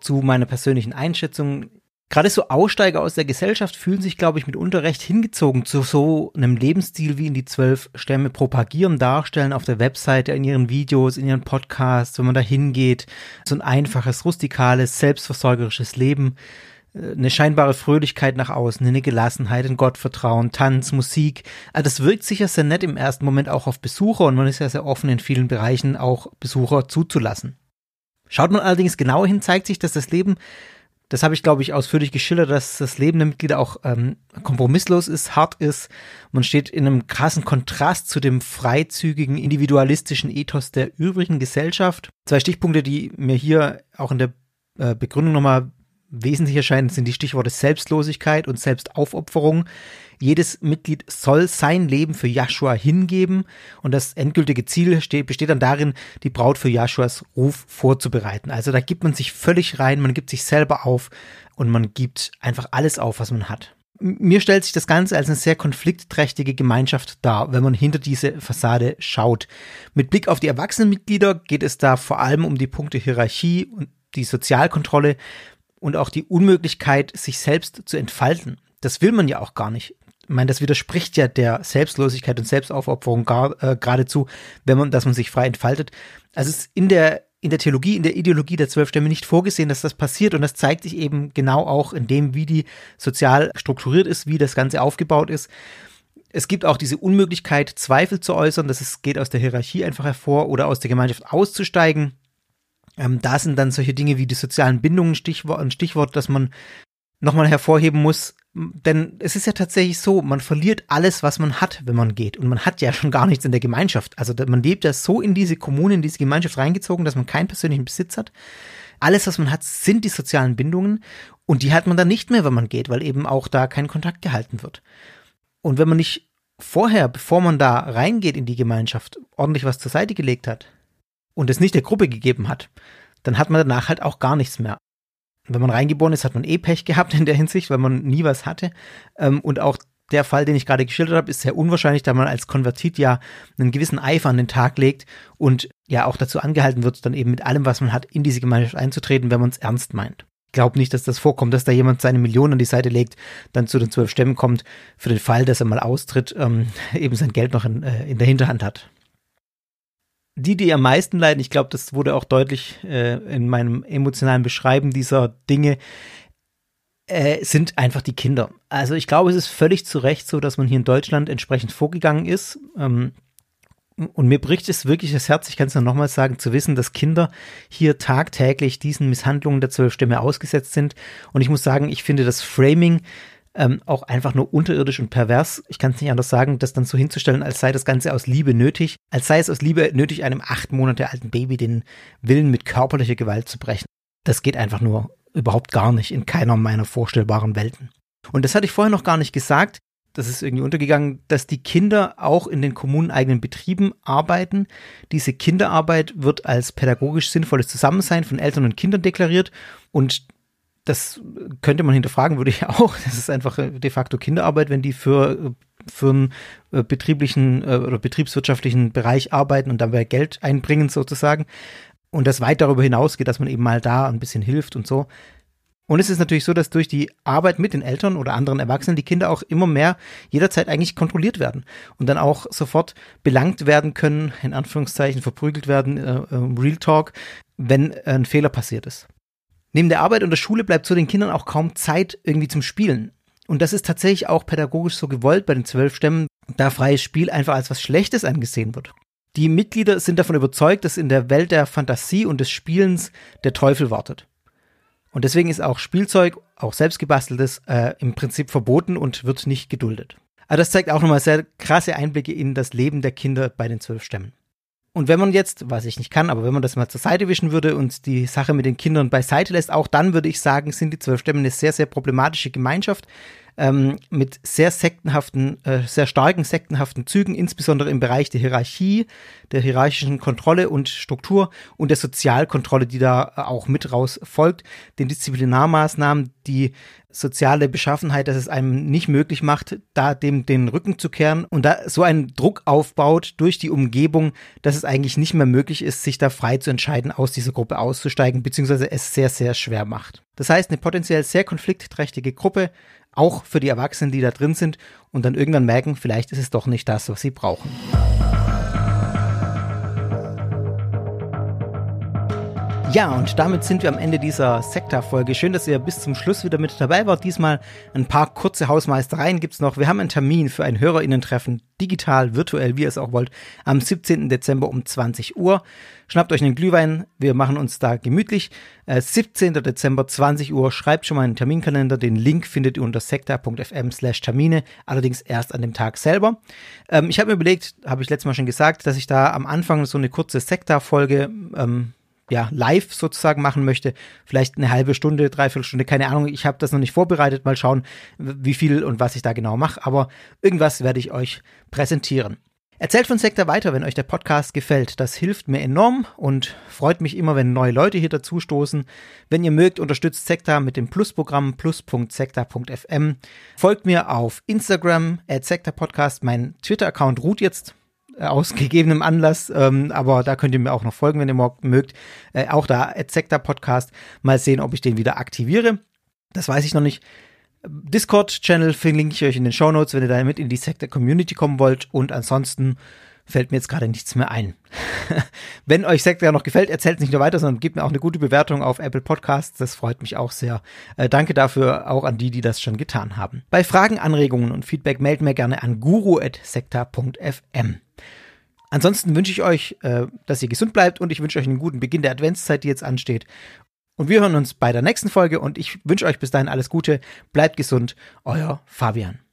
zu meiner persönlichen Einschätzung. Gerade so Aussteiger aus der Gesellschaft fühlen sich, glaube ich, mitunter recht hingezogen zu so einem Lebensstil, wie ihn die zwölf Stämme propagieren, darstellen auf der Webseite, in ihren Videos, in ihren Podcasts, wenn man da hingeht. So ein einfaches, rustikales, selbstversorgerisches Leben eine scheinbare Fröhlichkeit nach außen, eine Gelassenheit, ein Gottvertrauen, Tanz, Musik. Also das wirkt sicher sehr nett im ersten Moment auch auf Besucher und man ist ja sehr offen in vielen Bereichen auch Besucher zuzulassen. Schaut man allerdings genauer hin, zeigt sich, dass das Leben, das habe ich glaube ich ausführlich geschildert, dass das Leben der Mitglieder auch ähm, kompromisslos ist, hart ist. Man steht in einem krassen Kontrast zu dem freizügigen, individualistischen Ethos der übrigen Gesellschaft. Zwei Stichpunkte, die mir hier auch in der äh, Begründung nochmal wesentlich erscheinen, sind die Stichworte Selbstlosigkeit und Selbstaufopferung. Jedes Mitglied soll sein Leben für Joshua hingeben und das endgültige Ziel steht, besteht dann darin, die Braut für Joshuas Ruf vorzubereiten. Also da gibt man sich völlig rein, man gibt sich selber auf und man gibt einfach alles auf, was man hat. Mir stellt sich das Ganze als eine sehr konfliktträchtige Gemeinschaft dar, wenn man hinter diese Fassade schaut. Mit Blick auf die Erwachsenenmitglieder geht es da vor allem um die Punkte Hierarchie und die Sozialkontrolle und auch die Unmöglichkeit, sich selbst zu entfalten. Das will man ja auch gar nicht. Ich meine, das widerspricht ja der Selbstlosigkeit und Selbstaufopferung gar, äh, geradezu, wenn man, dass man sich frei entfaltet. Also es ist in der in der Theologie, in der Ideologie der zwölf Stämme nicht vorgesehen, dass das passiert. Und das zeigt sich eben genau auch in dem, wie die sozial strukturiert ist, wie das Ganze aufgebaut ist. Es gibt auch diese Unmöglichkeit, Zweifel zu äußern. Das ist, geht aus der Hierarchie einfach hervor oder aus der Gemeinschaft auszusteigen. Ähm, da sind dann solche Dinge wie die sozialen Bindungen Stichwort, ein Stichwort, dass man nochmal hervorheben muss, denn es ist ja tatsächlich so, man verliert alles, was man hat, wenn man geht. Und man hat ja [laughs] schon gar nichts in der Gemeinschaft. Also man lebt ja so in diese Kommune, in diese Gemeinschaft reingezogen, dass man keinen persönlichen Besitz hat. Alles, was man hat, sind die sozialen Bindungen. Und die hat man dann nicht mehr, wenn man geht, weil eben auch da kein Kontakt gehalten wird. Und wenn man nicht vorher, bevor man da reingeht in die Gemeinschaft, ordentlich was zur Seite gelegt hat und es nicht der Gruppe gegeben hat, dann hat man danach halt auch gar nichts mehr wenn man reingeboren ist, hat man eh Pech gehabt in der Hinsicht, weil man nie was hatte. Ähm, und auch der Fall, den ich gerade geschildert habe, ist sehr unwahrscheinlich, da man als Konvertit ja einen gewissen Eifer an den Tag legt und ja auch dazu angehalten wird, dann eben mit allem, was man hat, in diese Gemeinschaft einzutreten, wenn man es ernst meint. Ich glaube nicht, dass das vorkommt, dass da jemand seine Millionen an die Seite legt, dann zu den zwölf Stämmen kommt, für den Fall, dass er mal austritt, ähm, [laughs] eben sein Geld noch in, äh, in der Hinterhand hat die, die am meisten leiden, ich glaube, das wurde auch deutlich äh, in meinem emotionalen Beschreiben dieser Dinge, äh, sind einfach die Kinder. Also ich glaube, es ist völlig zu Recht so, dass man hier in Deutschland entsprechend vorgegangen ist. Ähm, und mir bricht es wirklich das Herz, ich kann es nur nochmal sagen, zu wissen, dass Kinder hier tagtäglich diesen Misshandlungen der Zwölf Stämme ausgesetzt sind. Und ich muss sagen, ich finde das Framing ähm, auch einfach nur unterirdisch und pervers. Ich kann es nicht anders sagen, das dann so hinzustellen, als sei das Ganze aus Liebe nötig, als sei es aus Liebe nötig, einem acht Monate alten Baby den Willen mit körperlicher Gewalt zu brechen. Das geht einfach nur überhaupt gar nicht in keiner meiner vorstellbaren Welten. Und das hatte ich vorher noch gar nicht gesagt. Das ist irgendwie untergegangen, dass die Kinder auch in den kommuneneigenen Betrieben arbeiten. Diese Kinderarbeit wird als pädagogisch sinnvolles Zusammensein von Eltern und Kindern deklariert und das könnte man hinterfragen, würde ich [laughs] auch. Das ist einfach de facto Kinderarbeit, wenn die für, für einen äh, betrieblichen äh, oder betriebswirtschaftlichen Bereich arbeiten und dabei Geld einbringen sozusagen. Und das weit darüber hinausgeht, dass man eben mal da ein bisschen hilft und so. Und es ist natürlich so, dass durch die Arbeit mit den Eltern oder anderen Erwachsenen die Kinder auch immer mehr jederzeit eigentlich kontrolliert werden und dann auch sofort belangt werden können, in Anführungszeichen verprügelt werden, äh, Real Talk, wenn ein Fehler passiert ist. Neben der Arbeit und der Schule bleibt zu den Kindern auch kaum Zeit irgendwie zum Spielen. Und das ist tatsächlich auch pädagogisch so gewollt bei den zwölf Stämmen, da freies Spiel einfach als was Schlechtes angesehen wird. Die Mitglieder sind davon überzeugt, dass in der Welt der Fantasie und des Spielens der Teufel wartet. Und deswegen ist auch Spielzeug, auch selbstgebasteltes, äh, im Prinzip verboten und wird nicht geduldet. Aber das zeigt auch nochmal sehr krasse Einblicke in das Leben der Kinder bei den zwölf Stämmen. Und wenn man jetzt, was ich nicht kann, aber wenn man das mal zur Seite wischen würde und die Sache mit den Kindern beiseite lässt, auch dann würde ich sagen, sind die zwölf Stämme eine sehr, sehr problematische Gemeinschaft ähm, mit sehr sektenhaften, äh, sehr starken sektenhaften Zügen, insbesondere im Bereich der Hierarchie, der hierarchischen Kontrolle und Struktur und der Sozialkontrolle, die da äh, auch mit raus folgt, den Disziplinarmaßnahmen, die soziale Beschaffenheit, dass es einem nicht möglich macht, da dem den Rücken zu kehren und da so einen Druck aufbaut durch die Umgebung, dass es eigentlich nicht mehr möglich ist, sich da frei zu entscheiden, aus dieser Gruppe auszusteigen, beziehungsweise es sehr, sehr schwer macht. Das heißt, eine potenziell sehr konfliktträchtige Gruppe, auch für die Erwachsenen, die da drin sind und dann irgendwann merken, vielleicht ist es doch nicht das, was sie brauchen. Ja, und damit sind wir am Ende dieser Sekta-Folge. Schön, dass ihr bis zum Schluss wieder mit dabei wart. Diesmal ein paar kurze Hausmeistereien gibt's noch. Wir haben einen Termin für ein HörerInnen-Treffen, digital, virtuell, wie ihr es auch wollt, am 17. Dezember um 20 Uhr. Schnappt euch einen Glühwein, wir machen uns da gemütlich. Äh, 17. Dezember, 20 Uhr, schreibt schon mal einen Terminkalender. Den Link findet ihr unter sekta.fm slash Termine, allerdings erst an dem Tag selber. Ähm, ich habe mir überlegt, habe ich letztes Mal schon gesagt, dass ich da am Anfang so eine kurze Sekta-Folge ähm, ja, live sozusagen machen möchte, vielleicht eine halbe Stunde, dreiviertel Stunde, keine Ahnung, ich habe das noch nicht vorbereitet, mal schauen, wie viel und was ich da genau mache, aber irgendwas werde ich euch präsentieren. Erzählt von Sektor weiter, wenn euch der Podcast gefällt. Das hilft mir enorm und freut mich immer, wenn neue Leute hier dazustoßen. Wenn ihr mögt, unterstützt Sektor mit dem Plusprogramm plus.sektor.fm. Folgt mir auf Instagram, Podcast. Mein Twitter-Account ruht jetzt äh, aus [laughs] gegebenem Anlass, ähm, aber da könnt ihr mir auch noch folgen, wenn ihr mögt. Äh, auch da, at Podcast. Mal sehen, ob ich den wieder aktiviere. Das weiß ich noch nicht. Discord-Channel verlinke ich euch in den Show Notes, wenn ihr da mit in die Sektor Community kommen wollt. Und ansonsten fällt mir jetzt gerade nichts mehr ein. [laughs] wenn euch Sektor noch gefällt, erzählt es nicht nur weiter, sondern gebt mir auch eine gute Bewertung auf Apple Podcasts. Das freut mich auch sehr. Äh, danke dafür auch an die, die das schon getan haben. Bei Fragen, Anregungen und Feedback meldet mir gerne an guru.sekta.fm. Ansonsten wünsche ich euch, äh, dass ihr gesund bleibt und ich wünsche euch einen guten Beginn der Adventszeit, die jetzt ansteht. Und wir hören uns bei der nächsten Folge und ich wünsche euch bis dahin alles Gute. Bleibt gesund. Euer Fabian.